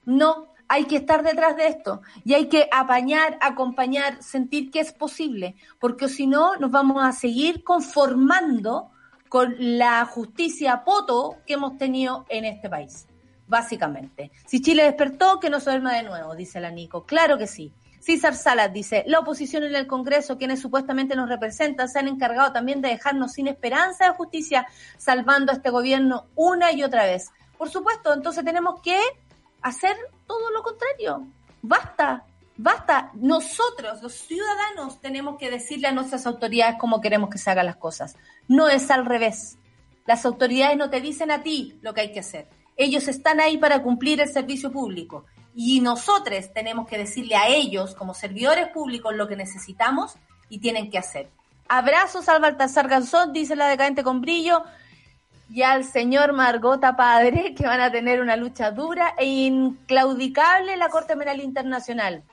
No, hay que estar detrás de esto y hay que apañar, acompañar, sentir que es posible, porque si no nos vamos a seguir conformando con la justicia poto que hemos tenido en este país básicamente. Si Chile despertó, que no se duerma de nuevo, dice la Nico. Claro que sí. César Salas dice, la oposición en el Congreso, quienes supuestamente nos representan, se han encargado también de dejarnos sin esperanza de justicia, salvando a este gobierno una y otra vez. Por supuesto, entonces tenemos que hacer todo lo contrario. Basta, basta. Nosotros, los ciudadanos, tenemos que decirle a nuestras autoridades cómo queremos que se hagan las cosas. No es al revés. Las autoridades no te dicen a ti lo que hay que hacer ellos están ahí para cumplir el servicio público y nosotros tenemos que decirle a ellos como servidores públicos lo que necesitamos y tienen que hacer. Abrazos al Baltasar Garzón, dice la decadente con brillo, y al señor Margota Padre, que van a tener una lucha dura e inclaudicable en la Corte Penal Internacional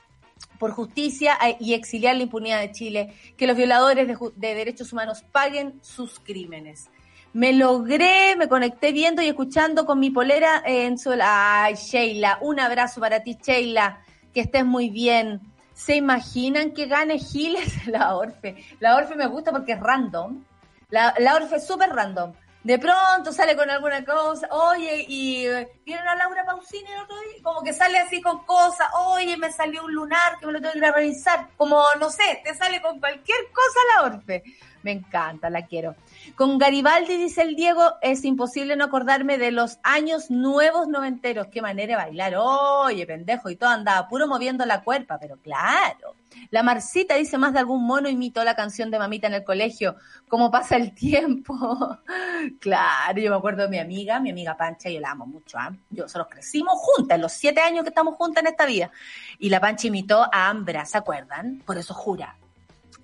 por justicia eh, y exiliar la impunidad de Chile, que los violadores de, de derechos humanos paguen sus crímenes. Me logré, me conecté viendo y escuchando con mi polera en su... Ay, Sheila, un abrazo para ti, Sheila. Que estés muy bien. ¿Se imaginan que gane Giles la Orfe? La Orfe me gusta porque es random. La, la Orfe es súper random. De pronto sale con alguna cosa, oye, y vieron a Laura Pausini el otro día, como que sale así con cosas, oye, me salió un lunar que me lo tengo que a revisar, como, no sé, te sale con cualquier cosa la Orfe. Me encanta, la quiero. Con Garibaldi, dice el Diego, es imposible no acordarme de los años nuevos noventeros. Qué manera de bailar. Oye, pendejo, y todo andaba puro moviendo la cuerpa, pero claro. La Marcita dice más de algún mono imitó la canción de mamita en el colegio. ¿Cómo pasa el tiempo? claro, yo me acuerdo de mi amiga, mi amiga Pancha, yo la amo mucho. ¿ah? Yo, nosotros crecimos juntas, los siete años que estamos juntas en esta vida. Y la Pancha imitó a Ambra, ¿se acuerdan? Por eso jura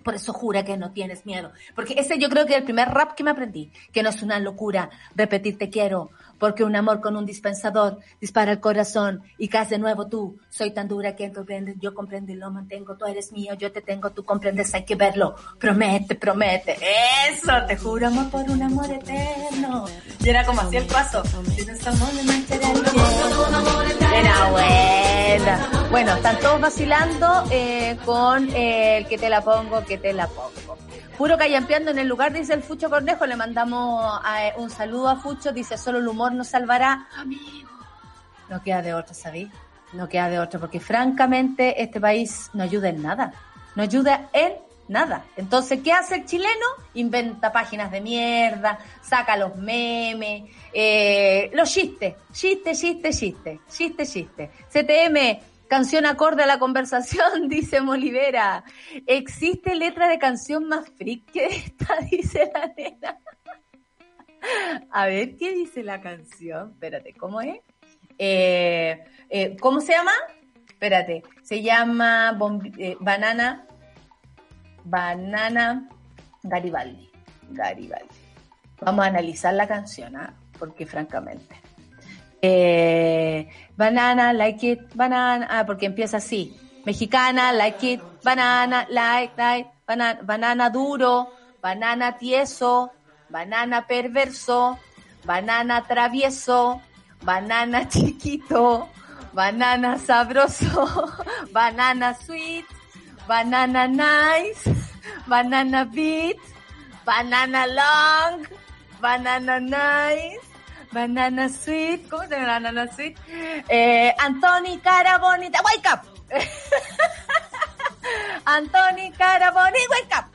por eso jura que no tienes miedo. Porque ese yo creo que es el primer rap que me aprendí. Que no es una locura repetir te quiero. Porque un amor con un dispensador dispara el corazón y caes de nuevo tú. Soy tan dura que comprendes, yo comprendo y lo mantengo. Tú eres mío, yo te tengo, tú comprendes, hay que verlo. Promete, promete. Eso, te juro amor por un amor eterno. Y era como así el paso. Era buena. Bueno, están todos vacilando eh, con el que te la pongo, que te la pongo. Puro callampeando en el lugar, dice el Fucho Cornejo. Le mandamos eh, un saludo a Fucho. Dice, solo el humor nos salvará. Amigo. No queda de otro, ¿sabéis? No queda de otro, porque francamente este país no ayuda en nada. No ayuda en nada. Entonces, ¿qué hace el chileno? Inventa páginas de mierda, saca los memes, eh, los chistes, chiste, chiste, chiste, chiste, chiste. CTM, canción acorde a la conversación, dice Molivera. ¿Existe letra de canción más freak que esta? Dice la nena. A ver, ¿qué dice la canción? Espérate, ¿cómo es? Eh, eh, ¿Cómo se llama? Espérate, se llama Banana Banana Garibaldi. Garibaldi. Vamos a analizar la canción, ¿ah? porque francamente. Eh, banana, like it, banana, ah, porque empieza así. Mexicana, like it, banana, like, like, banana, banana duro, banana tieso, banana perverso, banana travieso, banana chiquito, banana sabroso, banana sweet, banana nice, banana beat, banana long, banana nice, banana sweet, ¿cómo se llama banana sweet? Eh, Antoni cara bonita, wake up. Antoni cara bonita, wake up.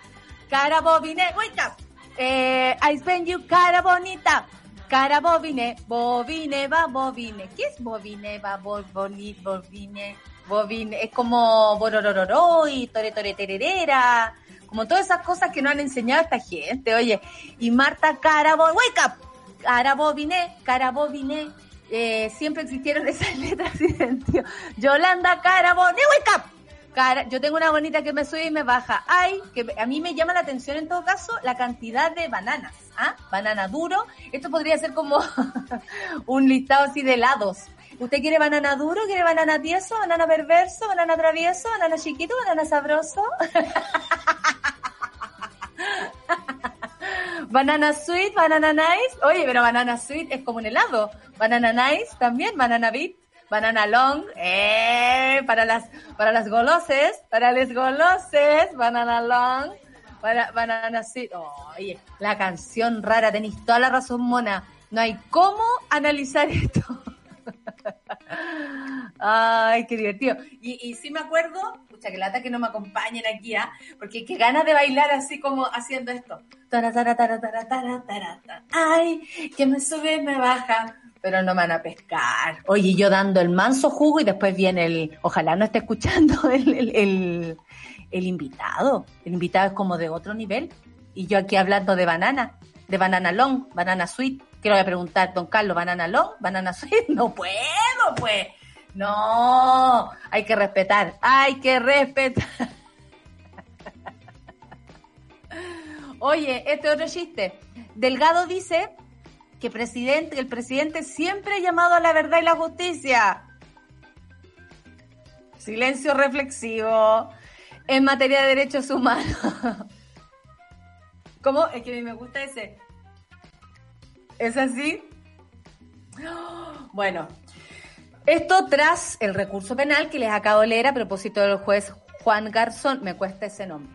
Cara bobine, wake up. Eh, I spend you cara bonita. cara bovine, bovine va bovine. ¿Qué es bovine va bovine? Bovine, es como bororororo tore tore tererera, como todas esas cosas que nos han enseñado esta gente, oye. Y Marta Carabo, wake up, Carabovine, Carabovine, eh, siempre existieron esas letras y sentido. Yolanda Carabovine, wake up, yo tengo una bonita que me sube y me baja. Ay, que a mí me llama la atención en todo caso la cantidad de bananas. ¿ah? Banana duro. Esto podría ser como un listado así de helados. ¿Usted quiere banana duro? ¿Quiere banana tieso? ¿Banana perverso? ¿Banana travieso? ¿Banana chiquito? ¿Banana sabroso? banana sweet, banana nice. Oye, pero banana sweet es como un helado. Banana nice también, banana beat. Banana Long, eh, para las, para las goloses, para los goloses, Banana Long, para, Banana Sweet. oye, la canción rara, tenéis toda la razón, Mona. No hay cómo analizar esto. Ay, qué divertido. Y, y sí me acuerdo, pucha, que lata que no me acompañen aquí, ¿ah? Porque qué ganas de bailar así como haciendo esto. Ay, que me sube, me baja pero no me van a pescar. Oye, yo dando el manso jugo y después viene el, ojalá no esté escuchando el, invitado. El invitado es como de otro nivel. Y yo aquí hablando de banana, de banana long, banana sweet. A preguntar, don Carlos, banana long, banana sweet. No puedo, pues. No, hay que respetar, hay que respetar. Oye, este otro chiste. Delgado dice que el presidente siempre ha llamado a la verdad y la justicia. Silencio reflexivo en materia de derechos humanos. ¿Cómo? Es que a mí me gusta ese. ¿Es así? Bueno, esto tras el recurso penal que les acabo de leer a propósito del juez Juan Garzón. Me cuesta ese nombre.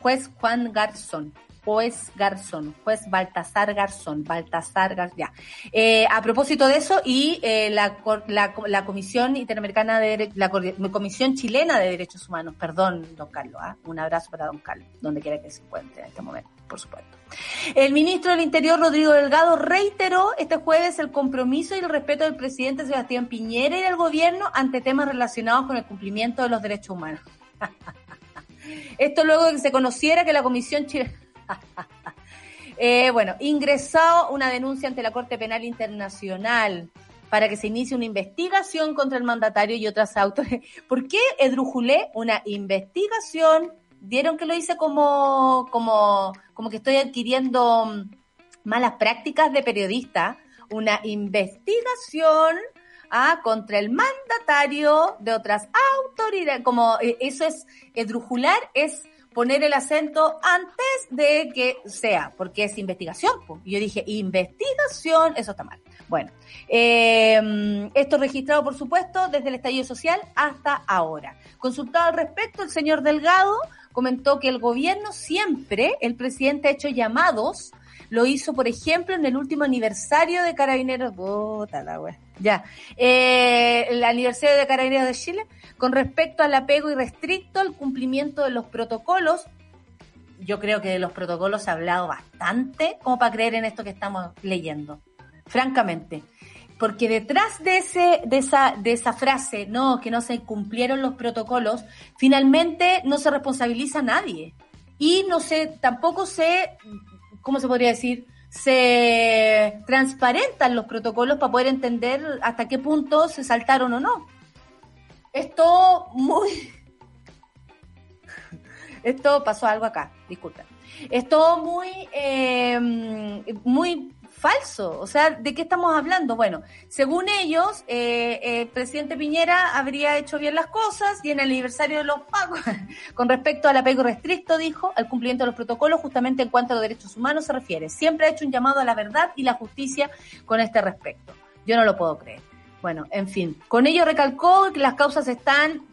Juez Juan Garzón juez Garzón, juez Baltasar Garzón, Baltasar Garzón, ya. Eh, a propósito de eso, y eh, la, la, la, Comisión Interamericana de la Comisión Chilena de Derechos Humanos, perdón, don Carlos, ¿ah? un abrazo para don Carlos, donde quiera que se encuentre en este momento, por supuesto. El ministro del Interior, Rodrigo Delgado, reiteró este jueves el compromiso y el respeto del presidente Sebastián Piñera y del gobierno ante temas relacionados con el cumplimiento de los derechos humanos. Esto luego de que se conociera que la Comisión Chilena eh, bueno, ingresó una denuncia ante la Corte Penal Internacional para que se inicie una investigación contra el mandatario y otras autores. ¿Por qué Edrujulé una investigación? Dieron que lo hice como, como, como que estoy adquiriendo mm, malas prácticas de periodista. Una investigación ah, contra el mandatario de otras autoridades. Como eh, eso es, edrujular es poner el acento antes de que sea, porque es investigación. Y yo dije, investigación, eso está mal. Bueno, eh, esto registrado, por supuesto, desde el estallido social hasta ahora. Consultado al respecto, el señor Delgado comentó que el gobierno siempre, el presidente ha hecho llamados, lo hizo, por ejemplo, en el último aniversario de Carabineros, puta la wea, ya, eh, el aniversario de Carabineros de Chile, con respecto al apego irrestricto al cumplimiento de los protocolos, yo creo que de los protocolos se ha hablado bastante como para creer en esto que estamos leyendo, francamente. Porque detrás de, ese, de, esa, de esa frase, no, que no se cumplieron los protocolos, finalmente no se responsabiliza a nadie. Y no sé, tampoco se, ¿cómo se podría decir? Se transparentan los protocolos para poder entender hasta qué punto se saltaron o no. Esto muy... Esto pasó algo acá, disculpen. Esto muy, eh, muy falso. O sea, ¿de qué estamos hablando? Bueno, según ellos, eh, el eh, presidente Piñera habría hecho bien las cosas y en el aniversario de los pagos, con respecto al apego restricto, dijo, al cumplimiento de los protocolos, justamente en cuanto a los derechos humanos se refiere. Siempre ha hecho un llamado a la verdad y la justicia con este respecto. Yo no lo puedo creer. Bueno, en fin, con ello recalcó que las causas están,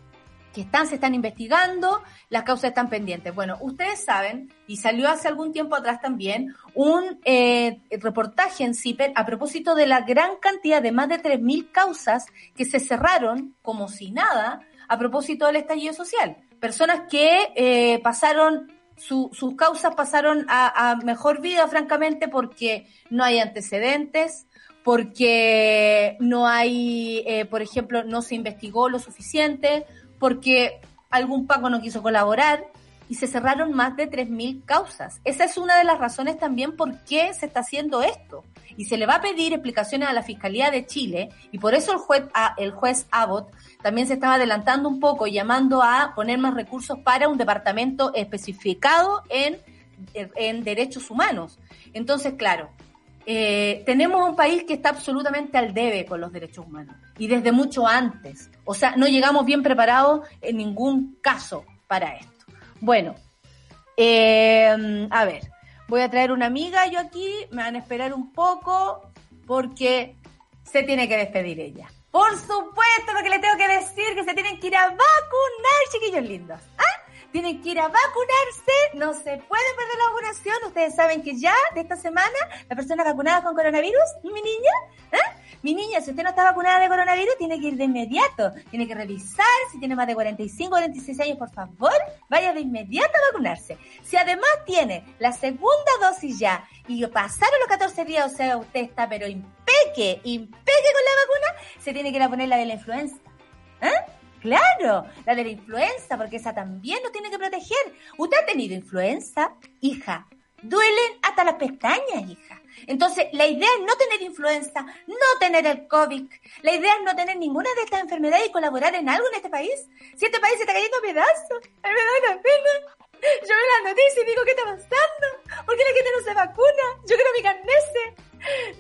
que están, se están investigando, las causas están pendientes. Bueno, ustedes saben, y salió hace algún tiempo atrás también, un eh, reportaje en CIPER a propósito de la gran cantidad de más de 3.000 causas que se cerraron como si nada a propósito del estallido social. Personas que eh, pasaron sus causas pasaron a, mejor vida, francamente, porque no hay antecedentes, porque no hay, eh, por ejemplo, no se investigó lo suficiente, porque algún Paco no quiso colaborar y se cerraron más de 3.000 causas. Esa es una de las razones también por qué se está haciendo esto. Y se le va a pedir explicaciones a la Fiscalía de Chile y por eso el juez, el juez Abbott también se estaba adelantando un poco, llamando a poner más recursos para un departamento especificado en, en derechos humanos. Entonces, claro, eh, tenemos un país que está absolutamente al debe con los derechos humanos y desde mucho antes. O sea, no llegamos bien preparados en ningún caso para esto. Bueno, eh, a ver, voy a traer una amiga yo aquí, me van a esperar un poco porque se tiene que despedir ella. Por supuesto, porque le tengo que decir que se tienen que ir a vacunar, chiquillos lindos. ¿Ah? Tienen que ir a vacunarse, no se pueden perder la vacunación. Ustedes saben que ya de esta semana la persona vacunada con coronavirus, mi niña, ¿eh? Mi niña, si usted no está vacunada de coronavirus, tiene que ir de inmediato. Tiene que revisar si tiene más de 45, 46 años, por favor, vaya de inmediato a vacunarse. Si además tiene la segunda dosis ya y pasaron los 14 días, o sea, usted está pero impeque, impeque con la vacuna, se tiene que ir a poner la de la influenza. Claro, la de la influenza, porque esa también nos tiene que proteger. ¿Usted ha tenido influenza? Hija, duelen hasta las pestañas, hija. Entonces, la idea es no tener influenza, no tener el COVID. La idea es no tener ninguna de estas enfermedades y colaborar en algo en este país. Si este país se está cayendo a pedazos, a mí me da una pena. Yo veo la noticia y digo, ¿qué está pasando? ¿Por qué la gente no se vacuna? Yo quiero mi carnese.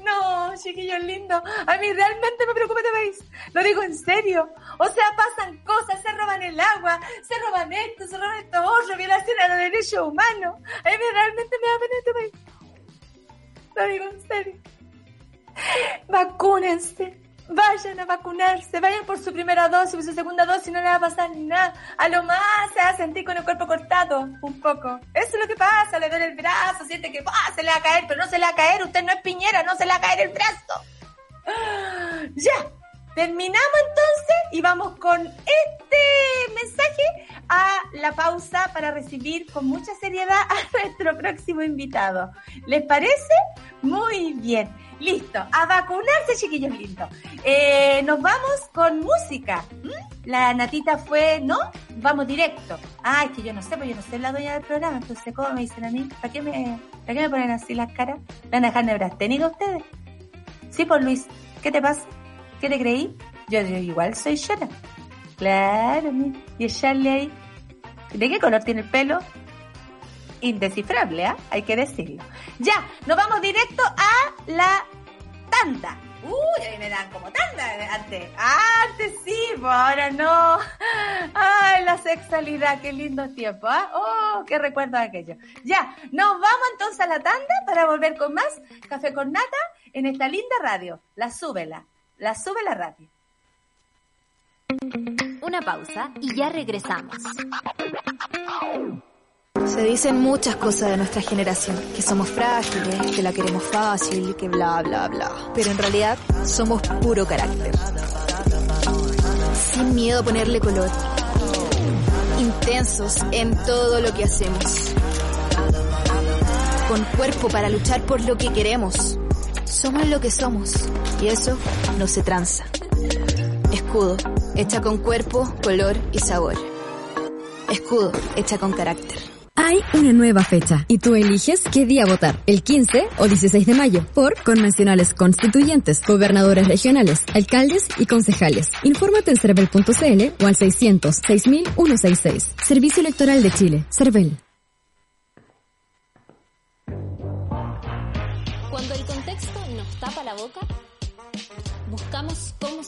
No, chiquillos lindos, a mí realmente me preocupa este país. Lo digo en serio. O sea, pasan cosas, se roban el agua, se roban esto, se roban esto otro, violación a los derechos humanos. A mí realmente me da pena este país. Lo digo en serio. Vacúnense. Vayan a vacunarse, vayan por su primera dosis, por su segunda dosis, no le va a pasar nada. A lo más se va a sentir con el cuerpo cortado, un poco. Eso es lo que pasa, le duele el brazo, siente que ¡ah! se le va a caer, pero no se le va a caer, usted no es piñera, no se le va a caer el brazo. Ya, terminamos entonces y vamos con este mensaje a la pausa para recibir con mucha seriedad a nuestro próximo invitado. ¿Les parece? Muy bien. Listo. A vacunarse, chiquillos lindos. Eh, nos vamos con música. ¿Mm? La natita fue, ¿no? Vamos directo. Ah, es que yo no sé, pues yo no sé la dueña del programa. Entonces, ¿cómo me dicen a mí? ¿Para qué me, ¿para qué me ponen así las caras? ¿Me van a dejar nebrastenido ustedes? Sí, pues Luis. ¿Qué te pasa? ¿Qué te creí? Yo, igual soy llora. Claro, y Charlie ahí. ¿De qué color tiene el pelo? Indescifrable, ¿ah? Hay que decirlo. Ya, nos vamos directo a la tanda. Uy, ahí me dan como tanda antes. Antes sí, pues ahora no. Ay, la sexualidad, qué lindo tiempo, ¿ah? Oh, qué recuerdo aquello. Ya, nos vamos entonces a la tanda para volver con más Café con Nata en esta linda radio. La súbela, la sube la radio. Una pausa y ya regresamos. Se dicen muchas cosas de nuestra generación, que somos frágiles, que la queremos fácil, que bla, bla, bla. Pero en realidad somos puro carácter. Sin miedo a ponerle color. Intensos en todo lo que hacemos. Con cuerpo para luchar por lo que queremos. Somos lo que somos. Y eso no se tranza. Escudo hecha con cuerpo, color y sabor. Escudo, hecha con carácter. Hay una nueva fecha y tú eliges qué día votar, el 15 o 16 de mayo, por convencionales constituyentes, gobernadores regionales, alcaldes y concejales. Infórmate en cervel.cl o al 600 6166. Servicio Electoral de Chile, CERVEL.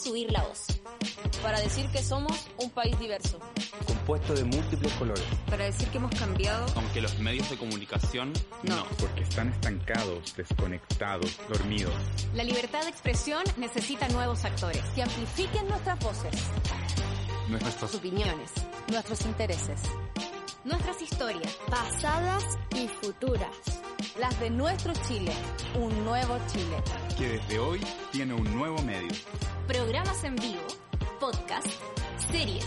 Subir la voz para decir que somos un país diverso. Compuesto de múltiples colores. Para decir que hemos cambiado. Aunque los medios de comunicación no. Porque están estancados, desconectados, dormidos. La libertad de expresión necesita nuevos actores que amplifiquen nuestras voces. Nuestras opiniones. Nuestros intereses. Nuestras historias. Pasadas y futuras. Las de nuestro Chile. Un nuevo Chile. Que desde hoy tiene un nuevo medio. Programas en vivo podcast, series,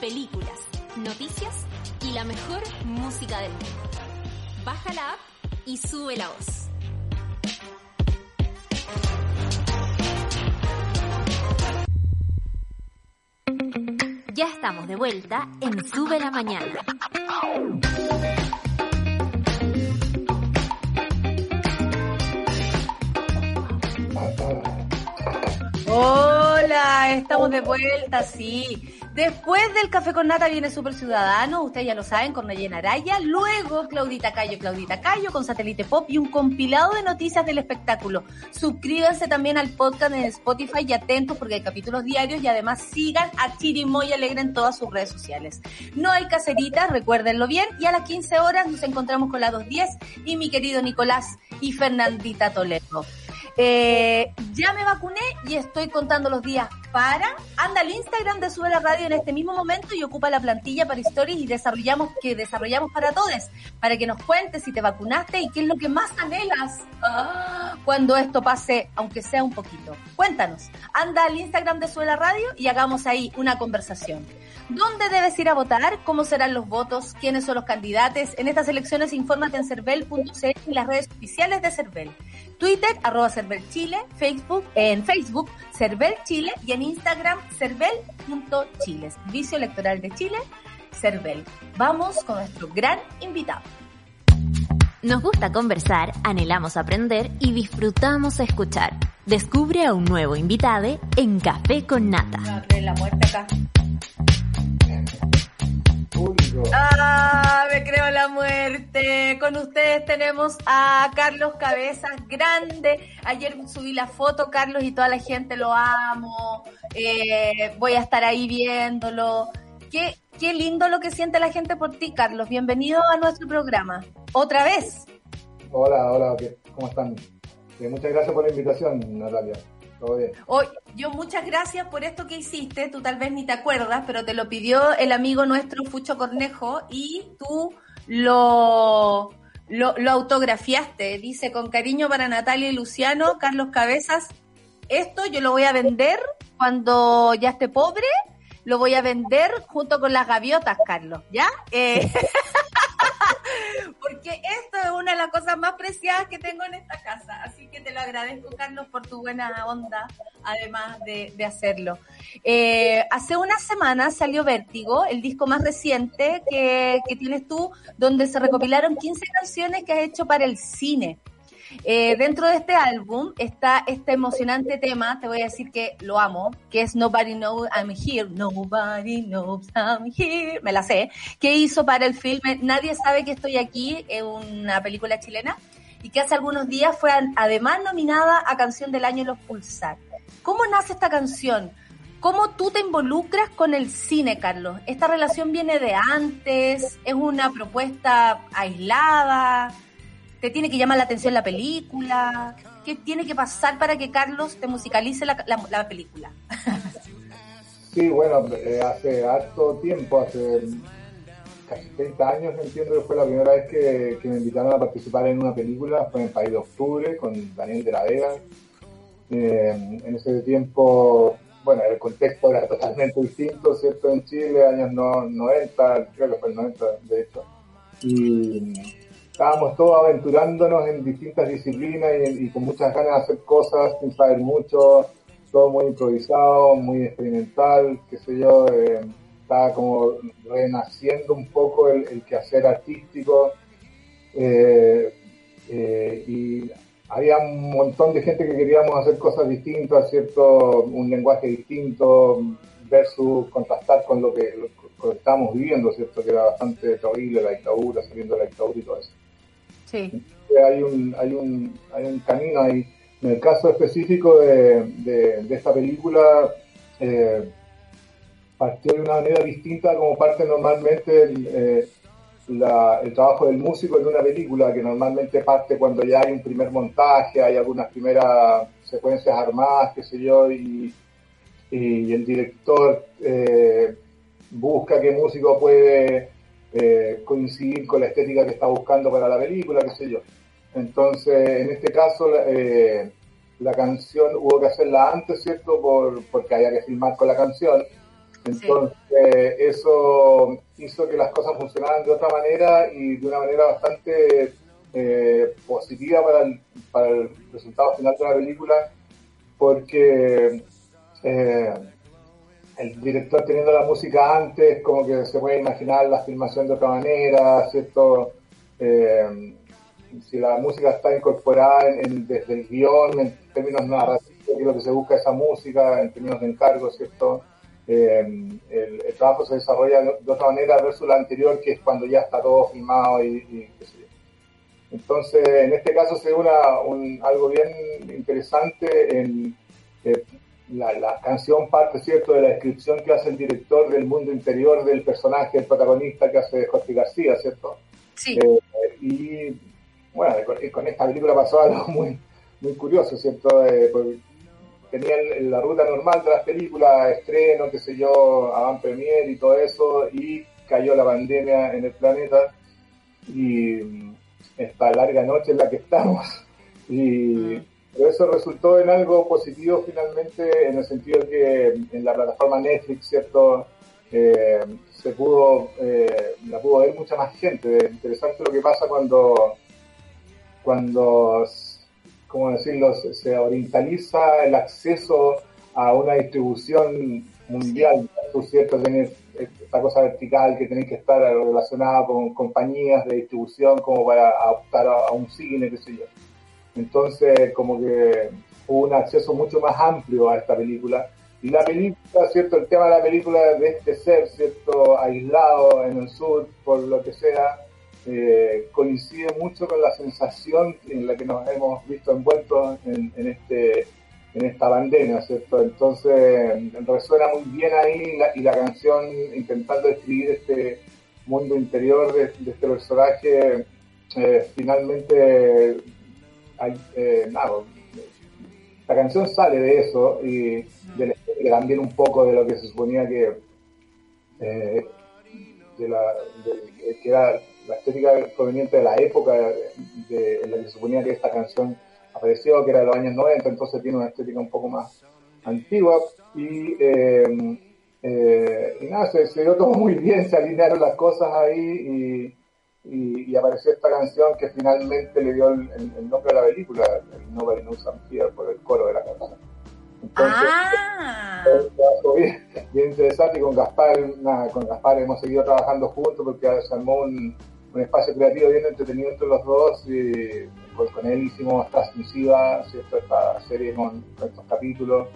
películas, noticias y la mejor música del mundo. baja la app y sube la voz. Ya estamos de vuelta en Sube la Mañana. Hola, estamos de vuelta, sí. Después del café con nata viene Super Ciudadano, ustedes ya lo saben, con Nayena Araya. Luego Claudita Cayo, Claudita Cayo con Satélite Pop y un compilado de noticias del espectáculo. Suscríbanse también al podcast en Spotify y atentos porque hay capítulos diarios y además sigan a Chirimoy Alegre en todas sus redes sociales. No hay caseritas, recuérdenlo bien. Y a las 15 horas nos encontramos con la 210 y mi querido Nicolás y Fernandita Toledo. Eh, ya me vacuné y estoy contando los días para. Anda al Instagram de Sube la Radio en este mismo momento y ocupa la plantilla para stories y desarrollamos que desarrollamos para todos, para que nos cuentes si te vacunaste y qué es lo que más anhelas ah, cuando esto pase, aunque sea un poquito. Cuéntanos. Anda al Instagram de Sube la Radio y hagamos ahí una conversación. ¿Dónde debes ir a votar? ¿Cómo serán los votos? ¿Quiénes son los candidatos? En estas elecciones infórmate en cervel.cl y las redes oficiales de Cervel. Twitter, arroba Cervel Chile, Facebook, en Facebook, Cervel Chile y en Instagram, cervel.chile. Servicio Electoral de Chile, Cervel. Vamos con nuestro gran invitado. Nos gusta conversar, anhelamos aprender y disfrutamos escuchar. Descubre a un nuevo invitado en Café con Nata. La muerte acá. Ah, me creo la muerte. Con ustedes tenemos a Carlos Cabezas, grande. Ayer subí la foto, Carlos, y toda la gente lo amo. Eh, voy a estar ahí viéndolo. Qué, qué lindo lo que siente la gente por ti, Carlos. Bienvenido a nuestro programa. Otra vez. Hola, hola, ¿cómo están? Eh, muchas gracias por la invitación, Natalia. Hoy, yo muchas gracias por esto que hiciste, tú tal vez ni te acuerdas, pero te lo pidió el amigo nuestro Fucho Cornejo y tú lo, lo, lo autografiaste. Dice, con cariño para Natalia y Luciano, Carlos Cabezas, esto yo lo voy a vender cuando ya esté pobre, lo voy a vender junto con las gaviotas, Carlos, ¿ya? Eh, porque esto es una de las cosas más preciadas que tengo en esta casa. Así que te lo agradezco, Carlos, por tu buena onda, además de, hacerlo. Eh, hace unas semanas salió Vértigo, el disco más reciente que, que tienes tú, donde se recopilaron 15 canciones que has hecho para el cine. Eh, dentro de este álbum está este emocionante tema, te voy a decir que lo amo, que es Nobody Knows I'm Here, Nobody Knows I'm Here, me la sé, que hizo para el filme Nadie sabe que estoy aquí, es una película chilena, y que hace algunos días fue además nominada a Canción del Año Los Pulsar. ¿Cómo nace esta canción? ¿Cómo tú te involucras con el cine, Carlos? ¿Esta relación viene de antes? ¿Es una propuesta aislada? ¿Te tiene que llamar la atención la película? ¿Qué tiene que pasar para que Carlos te musicalice la, película? sí, bueno, eh, hace harto tiempo, hace casi 30 años, entiendo que fue la primera vez que, me invitaron a participar en una película, fue en el País de Octubre, con Daniel de la Vega. Eh, en ese tiempo, bueno, el contexto era totalmente distinto, ¿cierto? En Chile, años 90, creo que fue el 90, de hecho. Y estábamos todos aventurándonos en distintas disciplinas y, con muchas ganas de hacer cosas sin saber mucho, todo muy improvisado, muy experimental, qué sé yo, eh, estaba como renaciendo un poco el, quehacer artístico eh, eh, y había un montón de gente que queríamos hacer cosas distintas, ¿cierto? Un lenguaje distinto versus contrastar con lo que, lo, que estábamos viviendo, ¿cierto? Que era bastante terrible la dictadura, saliendo de la dictadura y todo eso. Sí. Hay un, hay, un, hay un camino ahí. En el caso específico de, de, esta película, eh, partió de una manera distinta como parte normalmente el, eh, el trabajo del músico en una película, que normalmente parte cuando ya hay un primer montaje, hay algunas primeras secuencias armadas, qué sé yo, y, y el director eh, busca qué músico puede eh, coincidir con la estética que está buscando para la película, qué sé yo. Entonces, en este caso, eh, la canción hubo que hacerla antes, ¿cierto? Por, porque había que filmar con la canción. Entonces, eso hizo que las cosas funcionaran de otra manera y de una manera bastante eh, positiva para el, para el resultado final de la película, porque eh, el director teniendo la música antes, como que se puede imaginar la filmación de otra manera, ¿cierto? Eh, si la música está incorporada desde el guion, en términos narrativos, que lo que se busca esa música, en términos de encargo, ¿cierto? Eh, el, trabajo se desarrolla de, otra manera versus la anterior, que es cuando ya está todo filmado y, Entonces, en este caso se una, un, algo bien interesante en eh, la, canción parte, ¿cierto?, de la descripción que hace el director del mundo interior del personaje, el protagonista que hace Jorge García, ¿cierto? Sí. Eh, y bueno, con, esta película pasó algo muy, muy curioso, ¿cierto? Eh, tenían la ruta normal de las películas, estreno, qué sé yo, avant premier y todo eso, y cayó la pandemia en el planeta y esta larga noche en la que estamos. Y mm. Pero eso resultó en algo positivo finalmente, en el sentido que en la plataforma Netflix, ¿cierto? Eh, se pudo, eh, la pudo ver mucha más gente. Interesante lo que pasa cuando, cuando ¿cómo decirlo?, se, orientaliza el acceso a una distribución mundial, cierto? Tener esta cosa vertical que tenéis que estar relacionada con compañías de distribución como para optar a, un cine, qué sé yo. Entonces, como que hubo un acceso mucho más amplio a esta película. Y la película, ¿cierto? El tema de la película de este ser, ¿cierto? Aislado en el sur, por lo que sea, eh, coincide mucho con la sensación en la que nos hemos visto envueltos en, este en esta pandemia, ¿cierto? Entonces resuena muy bien ahí y la canción intentando describir este mundo interior de, este personaje, eh, finalmente eh, la canción sale de eso y también un poco de lo que se suponía que de la, que era la estética proveniente de la época de, en la que se suponía que esta canción apareció, que era de los años 90, entonces tiene una estética un poco más antigua y, eh, eh, y nada, se, dio todo muy bien, se alinearon las cosas ahí y, y, apareció esta canción que finalmente le dio el, nombre a la película, el Nobody Knows I'm Here, por el coro de la canción. Entonces, ah. bien, bien, interesante y con Gaspar, nada, con Gaspar hemos seguido trabajando juntos porque se armó un, un espacio creativo bien entretenido entre los dos y pues con él hicimos transmisiva, ¿cierto? esta serie con, estos capítulos.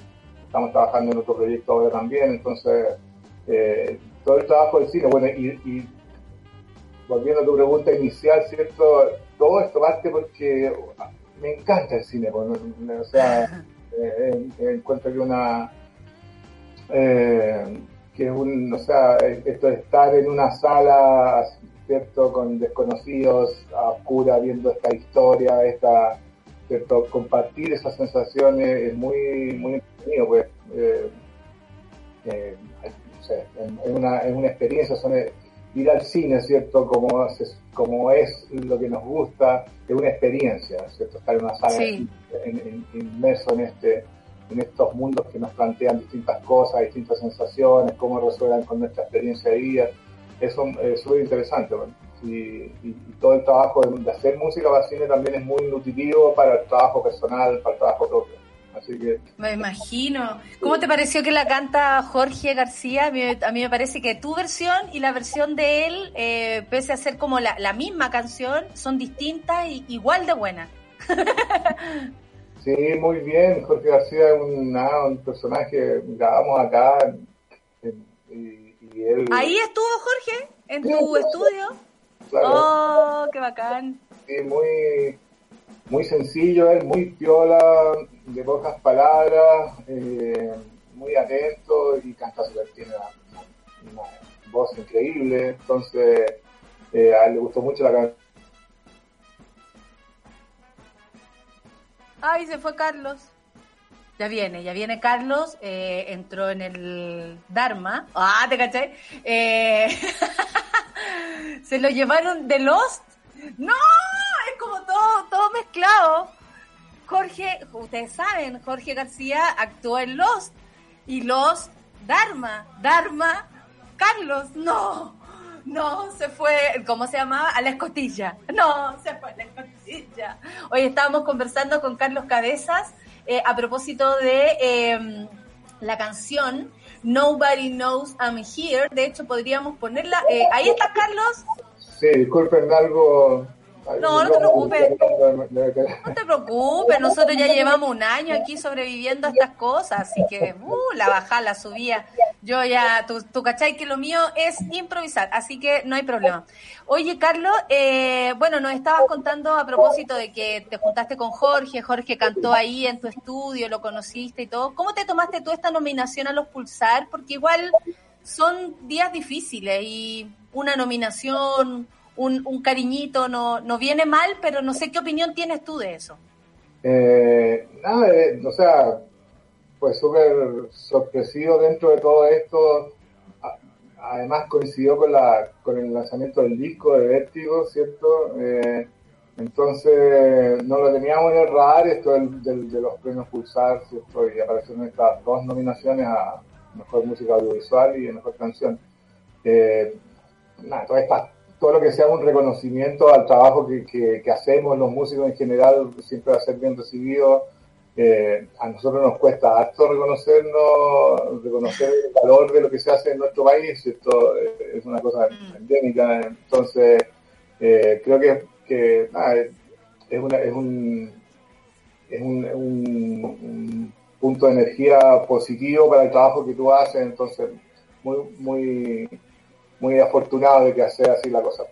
Estamos trabajando en otro proyecto ahora también, entonces eh, todo el trabajo del cine, bueno, y, volviendo a tu pregunta inicial, ¿cierto? Todo esto parte porque me encanta el cine, pues, o sea, eh, encuentro que una... Eh, que un, o sea, esto de estar en una sala ¿cierto? Con desconocidos a oscura viendo esta historia, esta, ¿cierto? Compartir esas sensaciones es muy, muy entretenido, pues. Eh, eh, es, una, es una experiencia, son, eh, ir al cine, ¿cierto? Como, como es lo que nos gusta, es una experiencia, ¿cierto? Estar en una sala inmerso en este en estos mundos que nos plantean distintas cosas, distintas sensaciones, cómo resuelven con nuestra experiencia de vida eso es súper interesante. Y, todo el trabajo de, hacer música para cine también es muy nutritivo para el trabajo personal, para el trabajo propio. Así que, me imagino. ¿Cómo te pareció que la canta Jorge García? A mí, me parece que tu versión y la versión de él, eh, pese a ser como la, misma canción, son distintas y igual de buenas. sí, muy bien. Jorge García es un, un personaje, grabamos acá y Ahí estuvo Jorge, en tu estudio. Oh, qué bacán. Sí, muy, muy sencillo, él muy piola, de pocas palabras, eh, muy atento y canta súper, tiene una, voz increíble, entonces eh, a él le gustó mucho la canción. Ay, se fue Carlos. Ya viene, ya viene Carlos, eh, entró en el Dharma. Ah, ¿te caché? Eh, se lo llevaron de Lost. No, es como todo, todo mezclado. Jorge, ustedes saben, Jorge García actuó en Lost y Lost Dharma, Dharma, Carlos, no, no, se fue, ¿cómo se llamaba? A la escotilla. No, se fue a la escotilla. Hoy estábamos conversando con Carlos Cabezas eh, a propósito de eh, la canción Nobody Knows I'm Here. De hecho, podríamos ponerla. Eh, ahí está Carlos. Sí, disculpen algo no, no te preocupes. No te preocupes, nosotros ya llevamos un año aquí sobreviviendo a estas cosas, así que uh, la bajada, la subía. Yo ya, tú, tú cachai que lo mío es improvisar, así que no hay problema. Oye, Carlos, eh, bueno, nos estabas contando a propósito de que te juntaste con Jorge, Jorge cantó ahí en tu estudio, lo conociste y todo. ¿Cómo te tomaste tú esta nominación a los Pulsar? Porque igual son días difíciles y una nominación un, un cariñito no, no viene mal, pero no sé qué opinión tienes tú de eso. Eh, nada, eh, o sea, pues súper sorpresivo dentro de todo esto. Además coincidió con, la, con el lanzamiento del disco de Vértigo, ¿cierto? Eh, entonces no lo teníamos en el radar esto del, de los premios Pulsar, ¿cierto? Y aparecieron estas dos nominaciones a Mejor Música Audiovisual y Mejor Canción. Eh, nada, todas estas todo lo que sea un reconocimiento al trabajo que, que, hacemos los músicos en general siempre va a ser bien recibido. Eh, a nosotros nos cuesta harto reconocernos, reconocer el valor de lo que se hace en nuestro país, esto es una cosa mm. endémica, entonces eh, creo que, que es, una, es, un, es un, un, punto de energía positivo para el trabajo que tú haces, entonces muy, muy muy afortunado de que sea así la cosa.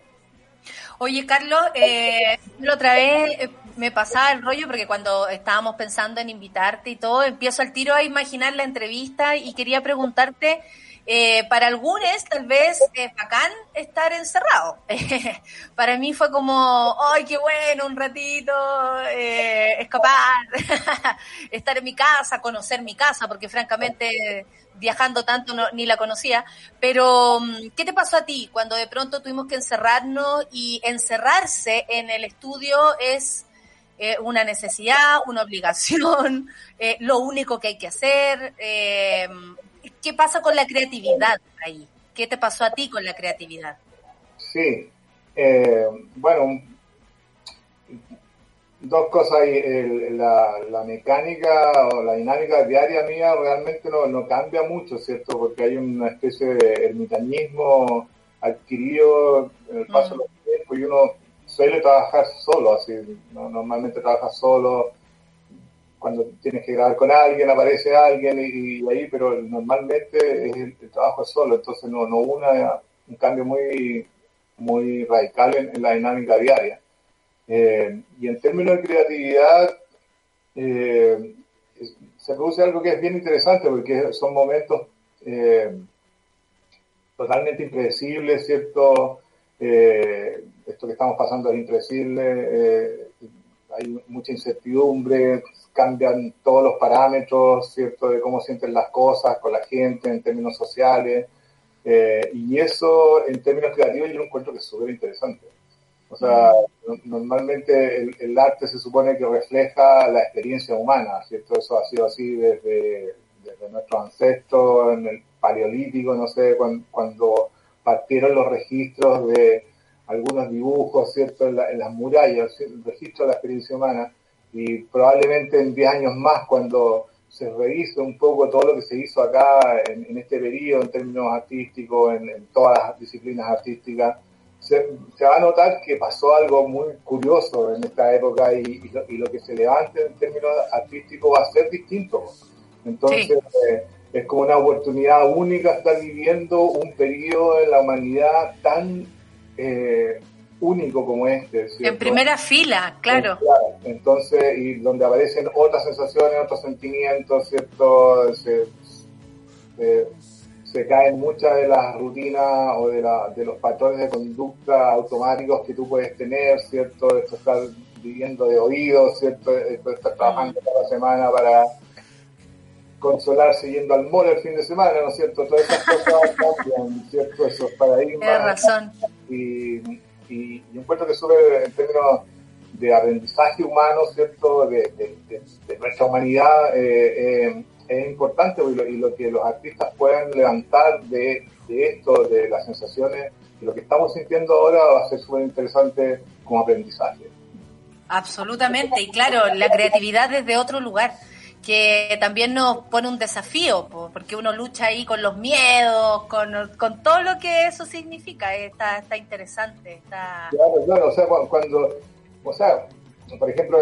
Oye, Carlos, eh, la otra vez eh, me pasaba el rollo porque cuando estábamos pensando en invitarte y todo, empiezo al tiro a imaginar la entrevista y quería preguntarte, eh, para algunos tal vez es bacán estar encerrado. para mí fue como, ¡ay, qué bueno! Un ratito, eh, escapar, estar en mi casa, conocer mi casa, porque francamente viajando tanto ni la conocía, pero mm, ¿qué te pasó a ti cuando de pronto tuvimos que encerrarnos y encerrarse en el estudio es eh, una necesidad, una obligación, eh, lo único que hay que hacer? Eh, ¿Qué pasa con la creatividad ahí? ¿Qué te pasó a ti con la creatividad? Sí, bueno, dos cosas la, mecánica o la dinámica diaria mía realmente no, no, cambia mucho, ¿cierto? Porque hay una especie de ermitañismo adquirido en el paso de los mm. tiempos y uno suele trabajar solo, así, normalmente trabaja solo, cuando tienes que grabar con alguien aparece alguien y, ahí, pero normalmente es el, trabajo solo, entonces no, no una, un cambio muy, muy radical en la dinámica diaria. Eh, y en términos de creatividad, eh, se produce algo que es bien interesante porque son momentos eh, totalmente impredecibles, ¿cierto? esto que estamos pasando es impredecible, hay mucha incertidumbre, cambian todos los parámetros, ¿cierto? De cómo sienten las cosas con la gente en términos sociales. y eso, en términos creativos, yo lo encuentro que es súper interesante. O sea, normalmente el, arte se supone que refleja la experiencia humana, ¿cierto? Eso ha sido así desde, desde nuestros ancestros, en el paleolítico, no sé, cuando, partieron los registros de algunos dibujos, ¿cierto? En, las murallas, el registro de la experiencia humana, y probablemente en 10 años más, cuando se revise un poco todo lo que se hizo acá en, este periodo en términos artísticos, en todas las disciplinas artísticas, se, va a notar que pasó algo muy curioso en esta época y, lo, que se levante en términos artísticos va a ser distinto. Entonces, eh, es como una oportunidad única estar viviendo un periodo en la humanidad tan eh, único como este. En primera fila, claro. Entonces, y donde aparecen otras sensaciones, otros sentimientos, ¿cierto? Se, se caen muchas de las rutinas o de, la, de los patrones de conducta automáticos que tú puedes tener, ¿cierto? Esto estar viviendo de oídos, ¿cierto? Esto estar trabajando cada semana para consolarse yendo al mall el fin de semana, ¿no es cierto? Todas esas cosas cambian, ¿cierto? Esos paradigmas. Tienes razón. Y, y, y encuentro que sube en términos de aprendizaje humano, ¿cierto? De, de, nuestra humanidad, eh, eh, es importante y lo, que los artistas puedan levantar de, de esto, de las sensaciones, y lo que estamos sintiendo ahora va a ser súper interesante como aprendizaje. Absolutamente, y claro, la creatividad desde otro lugar que también nos pone un desafío, porque uno lucha ahí con los miedos, con, todo lo que eso significa, está, está interesante. Está... Claro, claro, o sea, cuando, o sea, por ejemplo,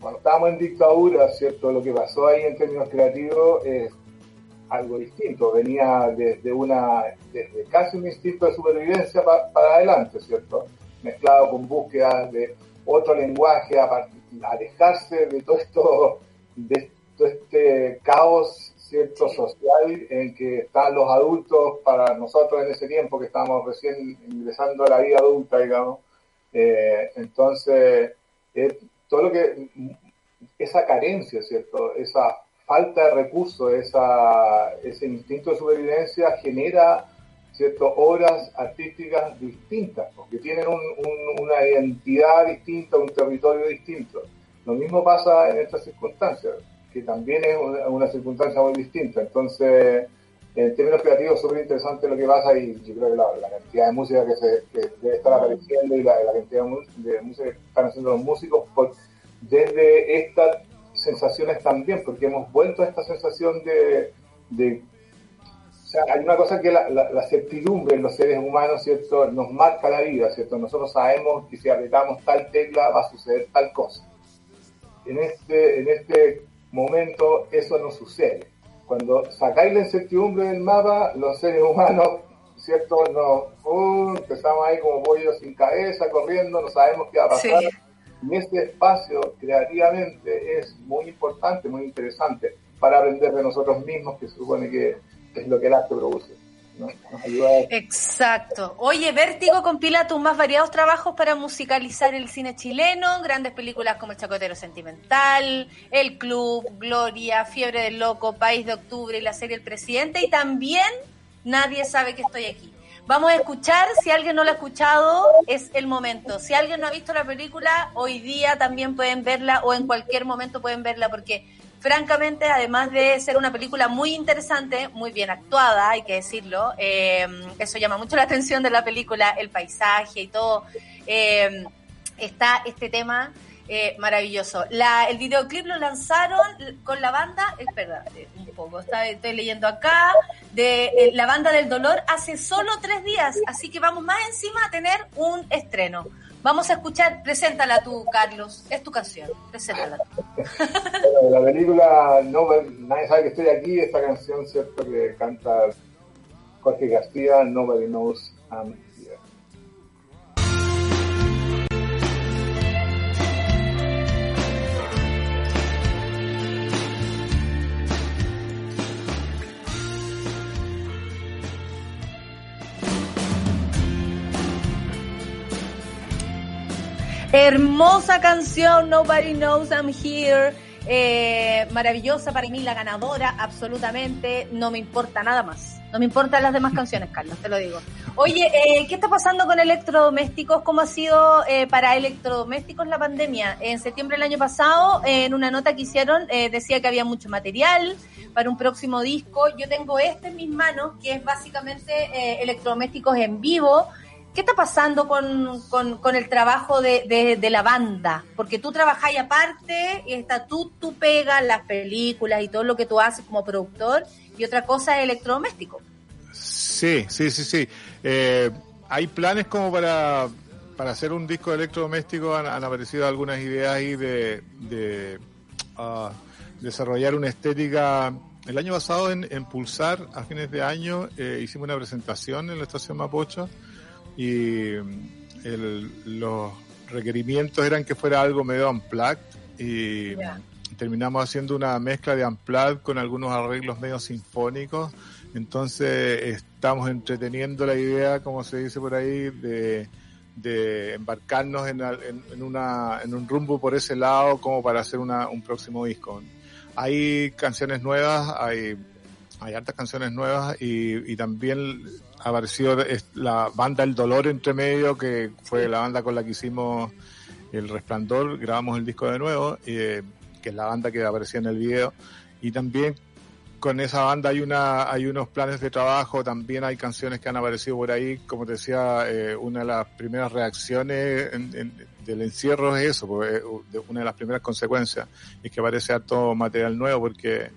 cuando estábamos en dictadura, ¿cierto? Lo que pasó ahí en términos creativos es algo distinto, venía desde una, desde casi un instinto de supervivencia para adelante, ¿cierto? Mezclado con búsquedas de otro lenguaje, alejarse de todo esto, de este caos cierto social en que están los adultos para nosotros en ese tiempo que estábamos recién ingresando a la vida adulta, digamos. Eh, entonces, todo lo que, esa carencia, ¿cierto? Esa falta de recursos, esa, ese instinto de supervivencia genera ¿cierto? obras artísticas distintas, porque tienen una identidad distinta, un territorio distinto. Lo mismo pasa en estas circunstancias que también es una, circunstancia muy distinta. Entonces, en términos creativos, es súper interesante lo que pasa y yo creo que la, cantidad de música que, se, debe estar apareciendo y la, cantidad de, música que están haciendo los músicos por, desde estas sensaciones también, porque hemos vuelto a esta sensación de, de o sea, hay una cosa que la, la, certidumbre en los seres humanos, ¿cierto? Nos marca la vida, ¿cierto? Nosotros sabemos que si apretamos tal tecla va a suceder tal cosa. En este, en este momento eso no sucede. Cuando sacáis la incertidumbre del mapa, los seres humanos, ¿cierto? Nos, empezamos ahí como pollos sin cabeza, corriendo, no sabemos qué va a pasar. Y este espacio creativamente es muy importante, muy interesante para aprender de nosotros mismos, que se supone que es lo que el arte produce. Exacto. Oye, Vértigo compila tus más variados trabajos para musicalizar el cine chileno, grandes películas como El Chacotero Sentimental, El Club, Gloria, Fiebre del Loco, País de Octubre y la serie El Presidente, y también Nadie sabe que estoy aquí. Vamos a escuchar, si alguien no lo ha escuchado, es el momento. Si alguien no ha visto la película, hoy día también pueden verla o en cualquier momento pueden verla porque francamente, además de ser una película muy interesante, muy bien actuada, hay que decirlo, eh, eso llama mucho la atención de la película, el paisaje y todo, eh, está este tema eh, maravilloso. La, el videoclip lo lanzaron con la banda, espera, un poco, estoy leyendo acá, de la banda del dolor hace solo tres días, así que vamos más encima a tener un estreno. Vamos a escuchar, preséntala tú, Carlos. Es tu canción, preséntala la película no, Nadie sabe que estoy aquí, esta canción, ¿cierto? Que canta Jorge Castilla, Nobody Knows I'm Hermosa canción, Nobody Knows I'm Here. Eh, maravillosa para mí, la ganadora, absolutamente. No me importa nada más. No me importan las demás canciones, Carlos, te lo digo. Oye, eh, ¿qué está pasando con electrodomésticos? ¿Cómo ha sido eh, para electrodomésticos la pandemia? En septiembre del año pasado, en una nota que hicieron, decía que había mucho material para un próximo disco. Yo tengo este en mis manos, que es básicamente electrodomésticos en vivo ¿Qué está pasando con, con, el trabajo de, de, la banda? Porque tú trabajas aparte, y está tú, tú pegas las películas y todo lo que tú haces como productor, y otra cosa es electrodoméstico. Sí, sí, sí, sí. Eh, hay planes como para, para hacer un disco electrodoméstico, han, aparecido algunas ideas ahí de, de ah, desarrollar una estética. El año pasado en, en Pulsar, a fines de año, eh, hicimos una presentación en la estación Mapocho y los requerimientos eran que fuera algo medio unplugged y terminamos haciendo una mezcla de unplugged con algunos arreglos medio sinfónicos. Entonces estamos entreteniendo la idea, como se dice por ahí, de, de embarcarnos en, en, una, en un rumbo por ese lado como para hacer una, un próximo disco. Hay canciones nuevas, hay, hay hartas canciones nuevas y, también apareció la banda El Dolor entre medio, que fue la banda con la que hicimos El Resplandor, grabamos el disco de nuevo, eh, que es la banda que aparecía en el video, y también con esa banda hay una hay unos planes de trabajo, también hay canciones que han aparecido por ahí, como te decía, eh, una de las primeras reacciones del encierro es eso, porque eh, una de las primeras consecuencias es que aparece harto material nuevo porque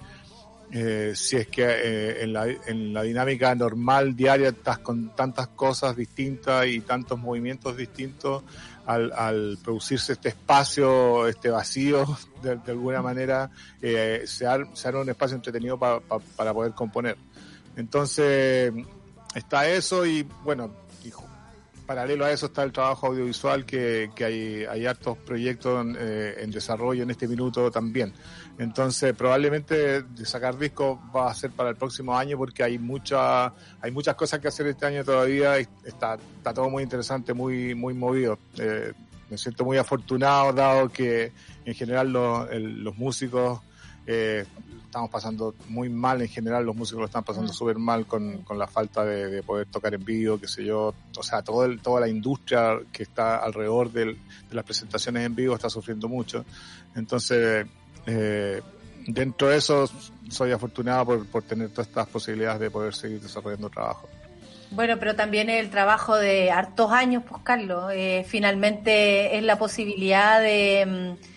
eh, si es que eh, en, la, en, la, dinámica normal diaria estás con tantas cosas distintas y tantos movimientos distintos, al, al producirse este espacio, este vacío, de, alguna manera, eh, se, arma, se arma un espacio entretenido pa, pa, para poder componer. Entonces, está eso y bueno, paralelo a eso está el trabajo audiovisual que, hay, hay hartos proyectos eh, en, desarrollo en este minuto también. Entonces probablemente de sacar discos va a ser para el próximo año porque hay mucha, hay muchas cosas que hacer este año todavía y está, está todo muy interesante, muy, muy movido. Eh, me siento muy afortunado dado que en general los, el, los músicos eh, estamos pasando muy mal en general, los músicos lo están pasando mm. súper mal con, con, la falta de, de, poder tocar en vivo, qué sé yo, o sea, todo el, toda la industria que está alrededor del, de las presentaciones en vivo está sufriendo mucho. Entonces, eh, dentro de eso, soy afortunado por, por tener todas estas posibilidades de poder seguir desarrollando trabajo. Bueno, pero también el trabajo de hartos años, pues Carlos, eh, finalmente es la posibilidad de mm,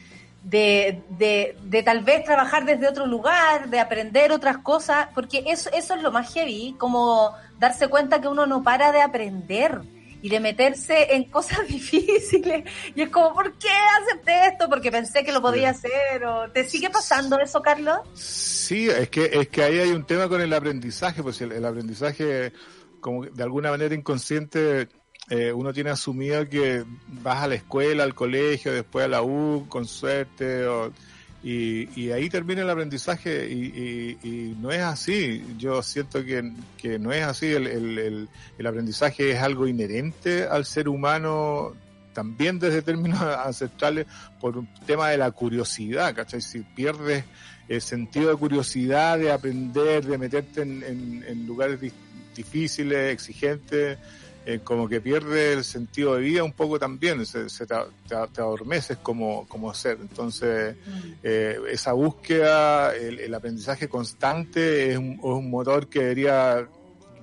de, de, de, tal vez trabajar desde otro lugar, de aprender otras cosas, porque eso, eso es lo más heavy, como darse cuenta que uno no para de aprender y de meterse en cosas difíciles. Y es como, ¿por qué acepté esto? Porque pensé que lo podía hacer. O, ¿Te sigue pasando eso, Carlos? Sí, es que, es que ahí hay un tema con el aprendizaje, pues el, el aprendizaje, como de alguna manera inconsciente, eh, uno tiene asumido que vas a la escuela, al colegio, después a la U, con suerte, o, y, y, ahí termina el aprendizaje y, y, no es así. Yo siento que, que no es así. El, el, el, el, aprendizaje es algo inherente al ser humano, también desde términos ancestrales, por un tema de la curiosidad, ¿cachai? Si pierdes el sentido de curiosidad, de aprender, de meterte en, en lugares difíciles, exigentes, eh, como que pierde el sentido de vida un poco también, se, se te, te, adormeces como, como ser. Entonces, eh, esa búsqueda, el, aprendizaje constante es un, motor que debería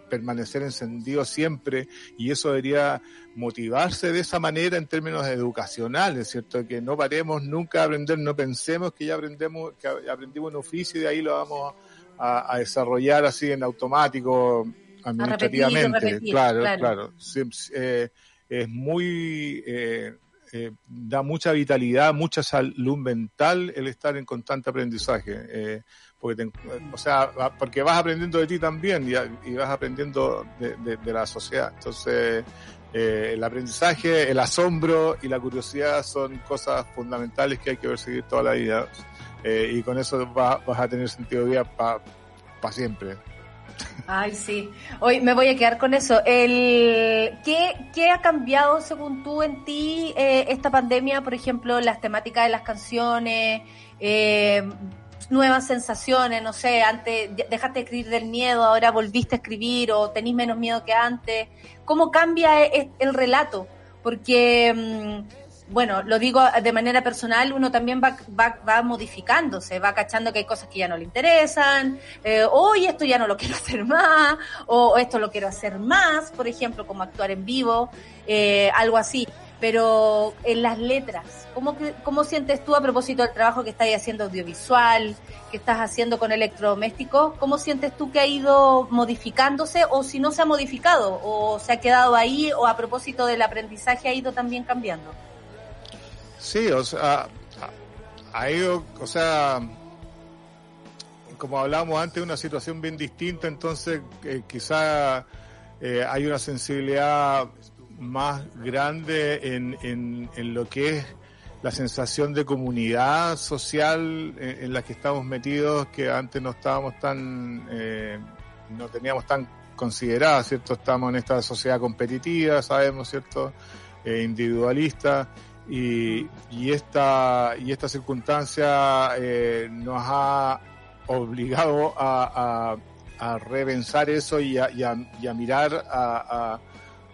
permanecer encendido siempre y eso debería motivarse de esa manera en términos educacionales, ¿cierto? Que no paremos nunca a aprender, no pensemos que ya aprendemos, que aprendimos un oficio y de ahí lo vamos a desarrollar así en automático administrativamente. Repetir, claro, claro. Eh, es muy, eh, eh, da mucha vitalidad, mucha salud mental el estar en constante aprendizaje. Eh, porque te, o sea, porque vas aprendiendo de ti también y, y vas aprendiendo de, de, de, la sociedad. Entonces, el aprendizaje, el asombro y la curiosidad son cosas fundamentales que hay que perseguir toda la vida. y con eso vas, vas a tener sentido de vida para pa siempre. Ay, sí. Hoy me voy a quedar con eso. ¿qué, ¿Qué ha cambiado, según tú, en ti eh, esta pandemia? Por ejemplo, las temáticas de las canciones, eh, nuevas sensaciones, no sé, antes dejaste de escribir del miedo, ahora volviste a escribir o tenés menos miedo que antes. ¿Cómo cambia el, el relato? Porque... Mmm, bueno, lo digo de manera personal, uno también va, va, va modificándose, va cachando que hay cosas que ya no le interesan, eh, hoy esto ya no lo quiero hacer más, o esto lo quiero hacer más, por ejemplo, como actuar en vivo, eh, algo así. Pero en las letras, ¿cómo, ¿cómo sientes tú a propósito del trabajo que estás haciendo audiovisual, que estás haciendo con electrodomésticos? ¿Cómo sientes tú que ha ido modificándose o si no se ha modificado o se ha quedado ahí o a propósito del aprendizaje ha ido también cambiando? Sí, o sea, ido, o sea, como hablábamos antes, una situación bien distinta, entonces eh, quizá eh, hay una sensibilidad más grande en, en, lo que es la sensación de comunidad social en, en, la que estamos metidos, que antes no estábamos tan, eh, no teníamos tan considerada, ¿cierto? Estamos en esta sociedad competitiva, sabemos, ¿cierto? Eh, individualista y, y, esta, y esta circunstancia eh, nos ha obligado a, a, a repensar eso y a, y a, y a mirar a,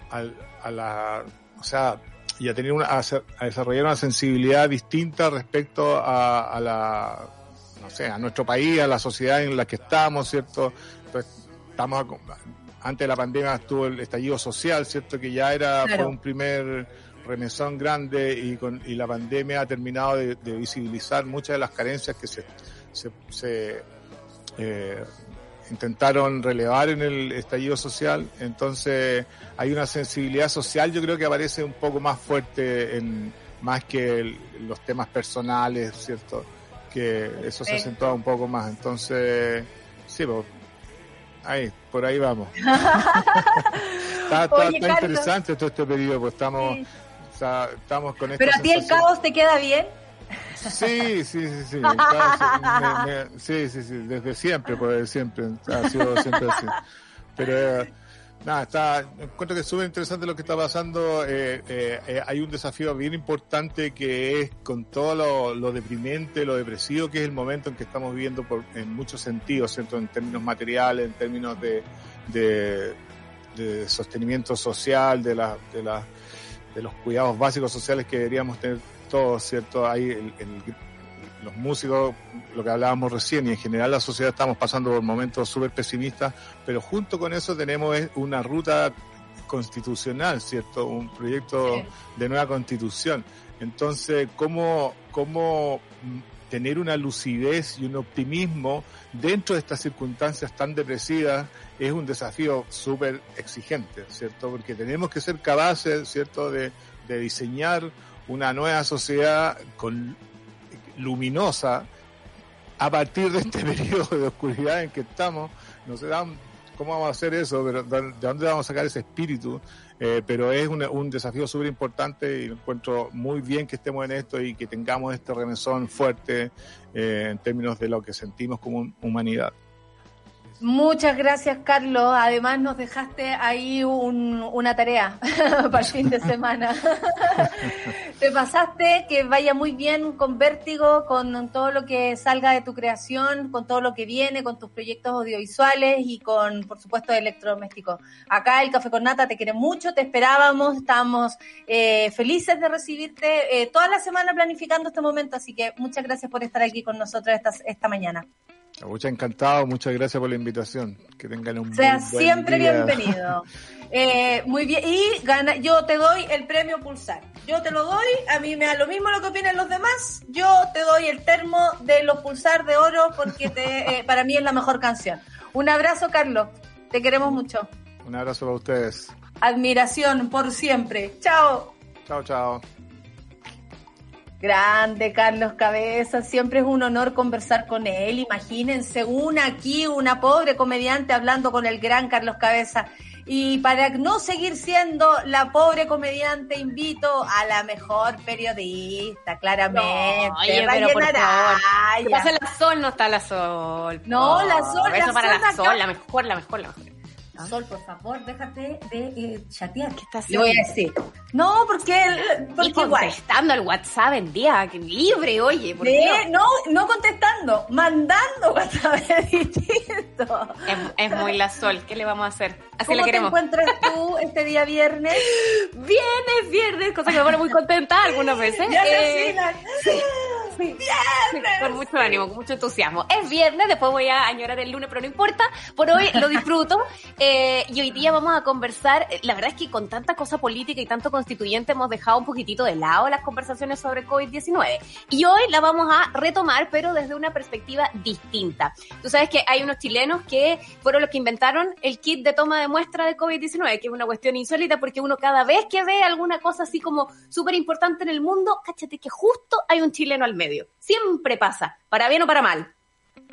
a, la, o sea, y a tener una, a, desarrollar una sensibilidad distinta respecto a, a la, no sé, a nuestro país, a la sociedad en la que estamos, ¿cierto? Entonces, estamos, antes de la pandemia estuvo el estallido social, ¿cierto? Que ya era fue un primer remesón grande y, con, y la pandemia ha terminado de, visibilizar muchas de las carencias que se, se, eh, intentaron relevar en el estallido social. Entonces hay una sensibilidad social, yo creo que aparece un poco más fuerte en más que los temas personales, ¿cierto? Que eso se acentúa un poco más. Entonces, sí, pues, ahí, por ahí vamos. está, interesante todo este periodo, pues estamos, estamos con Pero a ti el caos te queda bien. Sí, sí, sí, sí. sí, sí, sí, desde siempre, pues siempre, ha sido siempre así. Pero nada, está, encuentro que es súper interesante lo que está pasando. Eh, eh, eh, hay un desafío bien importante que es con todo lo, lo, deprimente, lo depresivo que es el momento en que estamos viviendo por, en muchos sentidos, ¿cierto? En términos materiales, en términos de, de, de sostenimiento social, de, la, de, la, de los cuidados básicos sociales que deberíamos tener todos, ¿cierto? Hay el, los músicos, lo que hablábamos recién, y en general la sociedad estamos pasando por momentos súper pesimistas, pero junto con eso tenemos una ruta constitucional, ¿cierto? Un proyecto de nueva constitución. Entonces, ¿cómo, ¿cómo tener una lucidez y un optimismo dentro de estas circunstancias tan depresivas es un desafío súper exigente, ¿cierto? Porque tenemos que ser capaces, ¿cierto?, de, de diseñar una nueva sociedad con, luminosa a partir de este periodo de oscuridad en que estamos. No sé cómo vamos a hacer eso, pero de dónde vamos a sacar ese espíritu. Eh, pero es un, desafío súper importante y encuentro muy bien que estemos en esto y que tengamos este remesón fuerte eh, en términos de lo que sentimos como humanidad. Muchas gracias, Carlos. Además, nos dejaste ahí una tarea para el fin de semana. Te pasaste, que vaya muy bien con Vértigo, con todo lo que salga de tu creación, con todo lo que viene, con tus proyectos audiovisuales y con, por supuesto, electrodomésticos. Acá el Café con Nata te quiere mucho, te esperábamos, estamos eh, felices de recibirte eh, toda la semana planificando este momento, así que muchas gracias por estar aquí con nosotros esta, esta mañana. Muchas encantado, muchas gracias por la invitación. Que tengan un Sea siempre bienvenido. Eh, muy bien, y gana, yo te doy el premio Pulsar. Yo te lo doy, a mí me da lo mismo lo que opinen los demás. Yo te doy el termo de los Pulsar de Oro porque te, eh, para mí es la mejor canción. Un abrazo, Carlos. Te queremos mucho. Un abrazo para ustedes. Admiración por siempre. Chao. Chao, chao. Grande Carlos Cabeza, siempre es un honor conversar con él. Imagínense una aquí, una pobre comediante hablando con el gran Carlos Cabeza. Y para no seguir siendo la pobre comediante, invito a la mejor periodista, claramente. No, oye, pero por favor. ¿Qué pasa la Sol? No está la Sol. No, la Sol. Eso para la Sol, la mejor, la mejor, la mejor. ¿Ah? Sol, por favor, déjate de eh, chatear. ¿Qué estás haciendo? Le voy a decir. No, porque, porque y contestando al WhatsApp en día libre, oye. ¿por no, no contestando, mandando WhatsApp es distinto. Es, muy la Sol, ¿qué le vamos a hacer? Así ¿Cómo le queremos. te encuentras tú este día viernes? Bien, es viernes, cosa que me pone muy contenta algunas veces. Ya eh, sí. ¡Viernes! Con mucho ánimo, con mucho entusiasmo. Es viernes, después voy a añorar el lunes, pero no importa. Por hoy lo disfruto. Eh, y hoy día vamos a conversar. La verdad es que con tanta cosa política y tanto constituyente hemos dejado un poquitito de lado las conversaciones sobre COVID-19. Y hoy la vamos a retomar, pero desde una perspectiva distinta. Tú sabes que hay unos chilenos que fueron los que inventaron el kit de toma de muestra de COVID-19, que es una cuestión insólita porque uno cada vez que ve alguna cosa así como súper importante en el mundo, cáchate que justo hay un chileno al medio. Siempre pasa, para bien o para mal.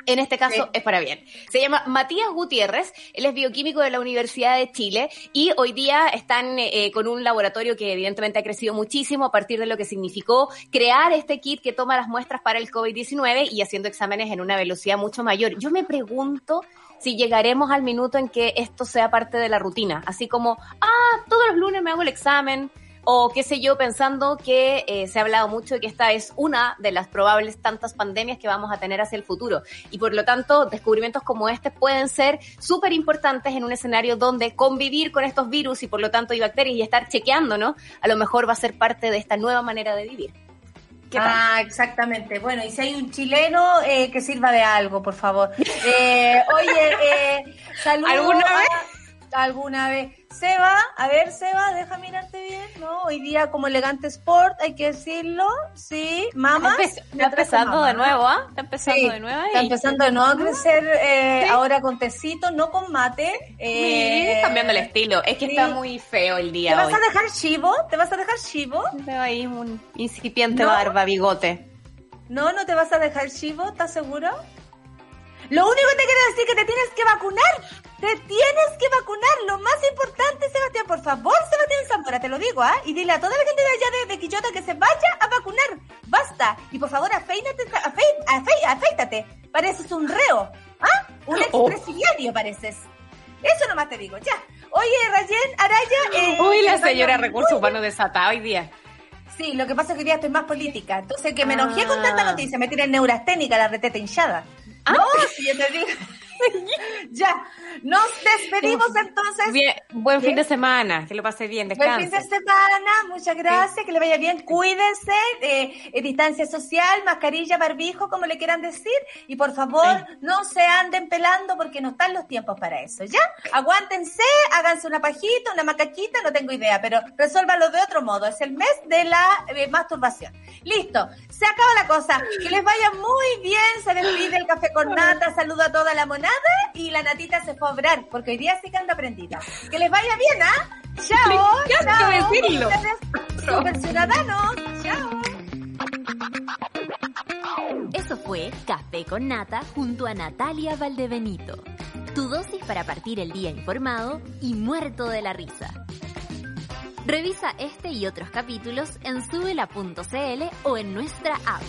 En este caso es para bien. Se llama Matías Gutiérrez, él es bioquímico de la Universidad de Chile y hoy día están eh, con un laboratorio que evidentemente ha crecido muchísimo a partir de lo que significó crear este kit que toma las muestras para el COVID-19 y haciendo exámenes en una velocidad mucho mayor. Yo me pregunto si llegaremos al minuto en que esto sea parte de la rutina, así como, ah, todos los lunes me hago el examen, o qué sé yo, pensando que eh, se ha hablado mucho de que esta es una de las probables tantas pandemias que vamos a tener hacia el futuro. Y por lo tanto, descubrimientos como este pueden ser súper importantes en un escenario donde convivir con estos virus y por lo tanto y bacterias y estar chequeando, ¿no? A lo mejor va a ser parte de esta nueva manera de vivir. Ah, exactamente. Bueno, y si hay un chileno eh, que sirva de algo, por favor. Eh, oye, eh, saludos. ¿Alguna vez? Alguna vez. Seba, a ver, Seba, deja mirarte bien, ¿no? Hoy día como elegante sport, hay que decirlo, sí, mamá. Está empe- está empezando de nuevo, ¿ah? Está empezando Sí, de nuevo ahí. Está empezando de nuevo a crecer eh, Sí. ahora con tecito, no con mate. Sí, Eh, cambiando el estilo. Es que sí. está muy feo el ¿Te día vas hoy. a dejar chivo? ¿Te vas a dejar chivo? Veo ahí un incipiente No. barba, bigote. No, no te vas a dejar chivo, ¿estás seguro? Lo único que te quiero decir es que te tienes que vacunar. Te tienes que vacunar. Lo más importante, Sebastián, por favor, Sebastián Zamora, te lo digo, ¿ah? Y dile a toda la gente de allá de, de Quillota que se vaya a vacunar. Basta. Y por favor, afeínate, afei- afei- afeítate. Pareces un reo. ¿Ah? Un Oh. expresidiario pareces. Eso nomás te digo, ya. Oye, Rayen, Araya... eh, Uy, la señora Recursos. Humanos desatada hoy día. Sí, lo que pasa es que hoy día estoy más política. Entonces, que me enojé con Ah. tanta noticia, me tienen neurasténica, la reteta hinchada. No, si yo te digo. ya, nos despedimos entonces. Bien, buen ¿Qué? fin de semana. Que lo pase bien, Buen descanse. fin de semana, muchas gracias, que le vaya bien, cuídense, eh, eh, distancia social, mascarilla, barbijo, como le quieran decir, y por favor, no se anden pelando porque no están los tiempos para eso, ¿ya? Aguántense, háganse una pajita, una macaquita, no tengo idea, pero resuélvanlo de otro modo, es el mes de la eh, masturbación. Listo, se acaba la cosa, que les vaya muy bien, se despide el café con nata, saludo a toda la monada, y la natita se fue a obrar, porque hoy día sí que anda prendida. Que les vaya bien, ¿ah? Chao, Me encanta chao. decirlo. Super ciudadanos, chao. Eso fue Café con Nata junto a Natalia Valdebenito. Tu dosis para partir el día informado y muerto de la risa. Revisa este y otros capítulos en subela.cl o en nuestra app.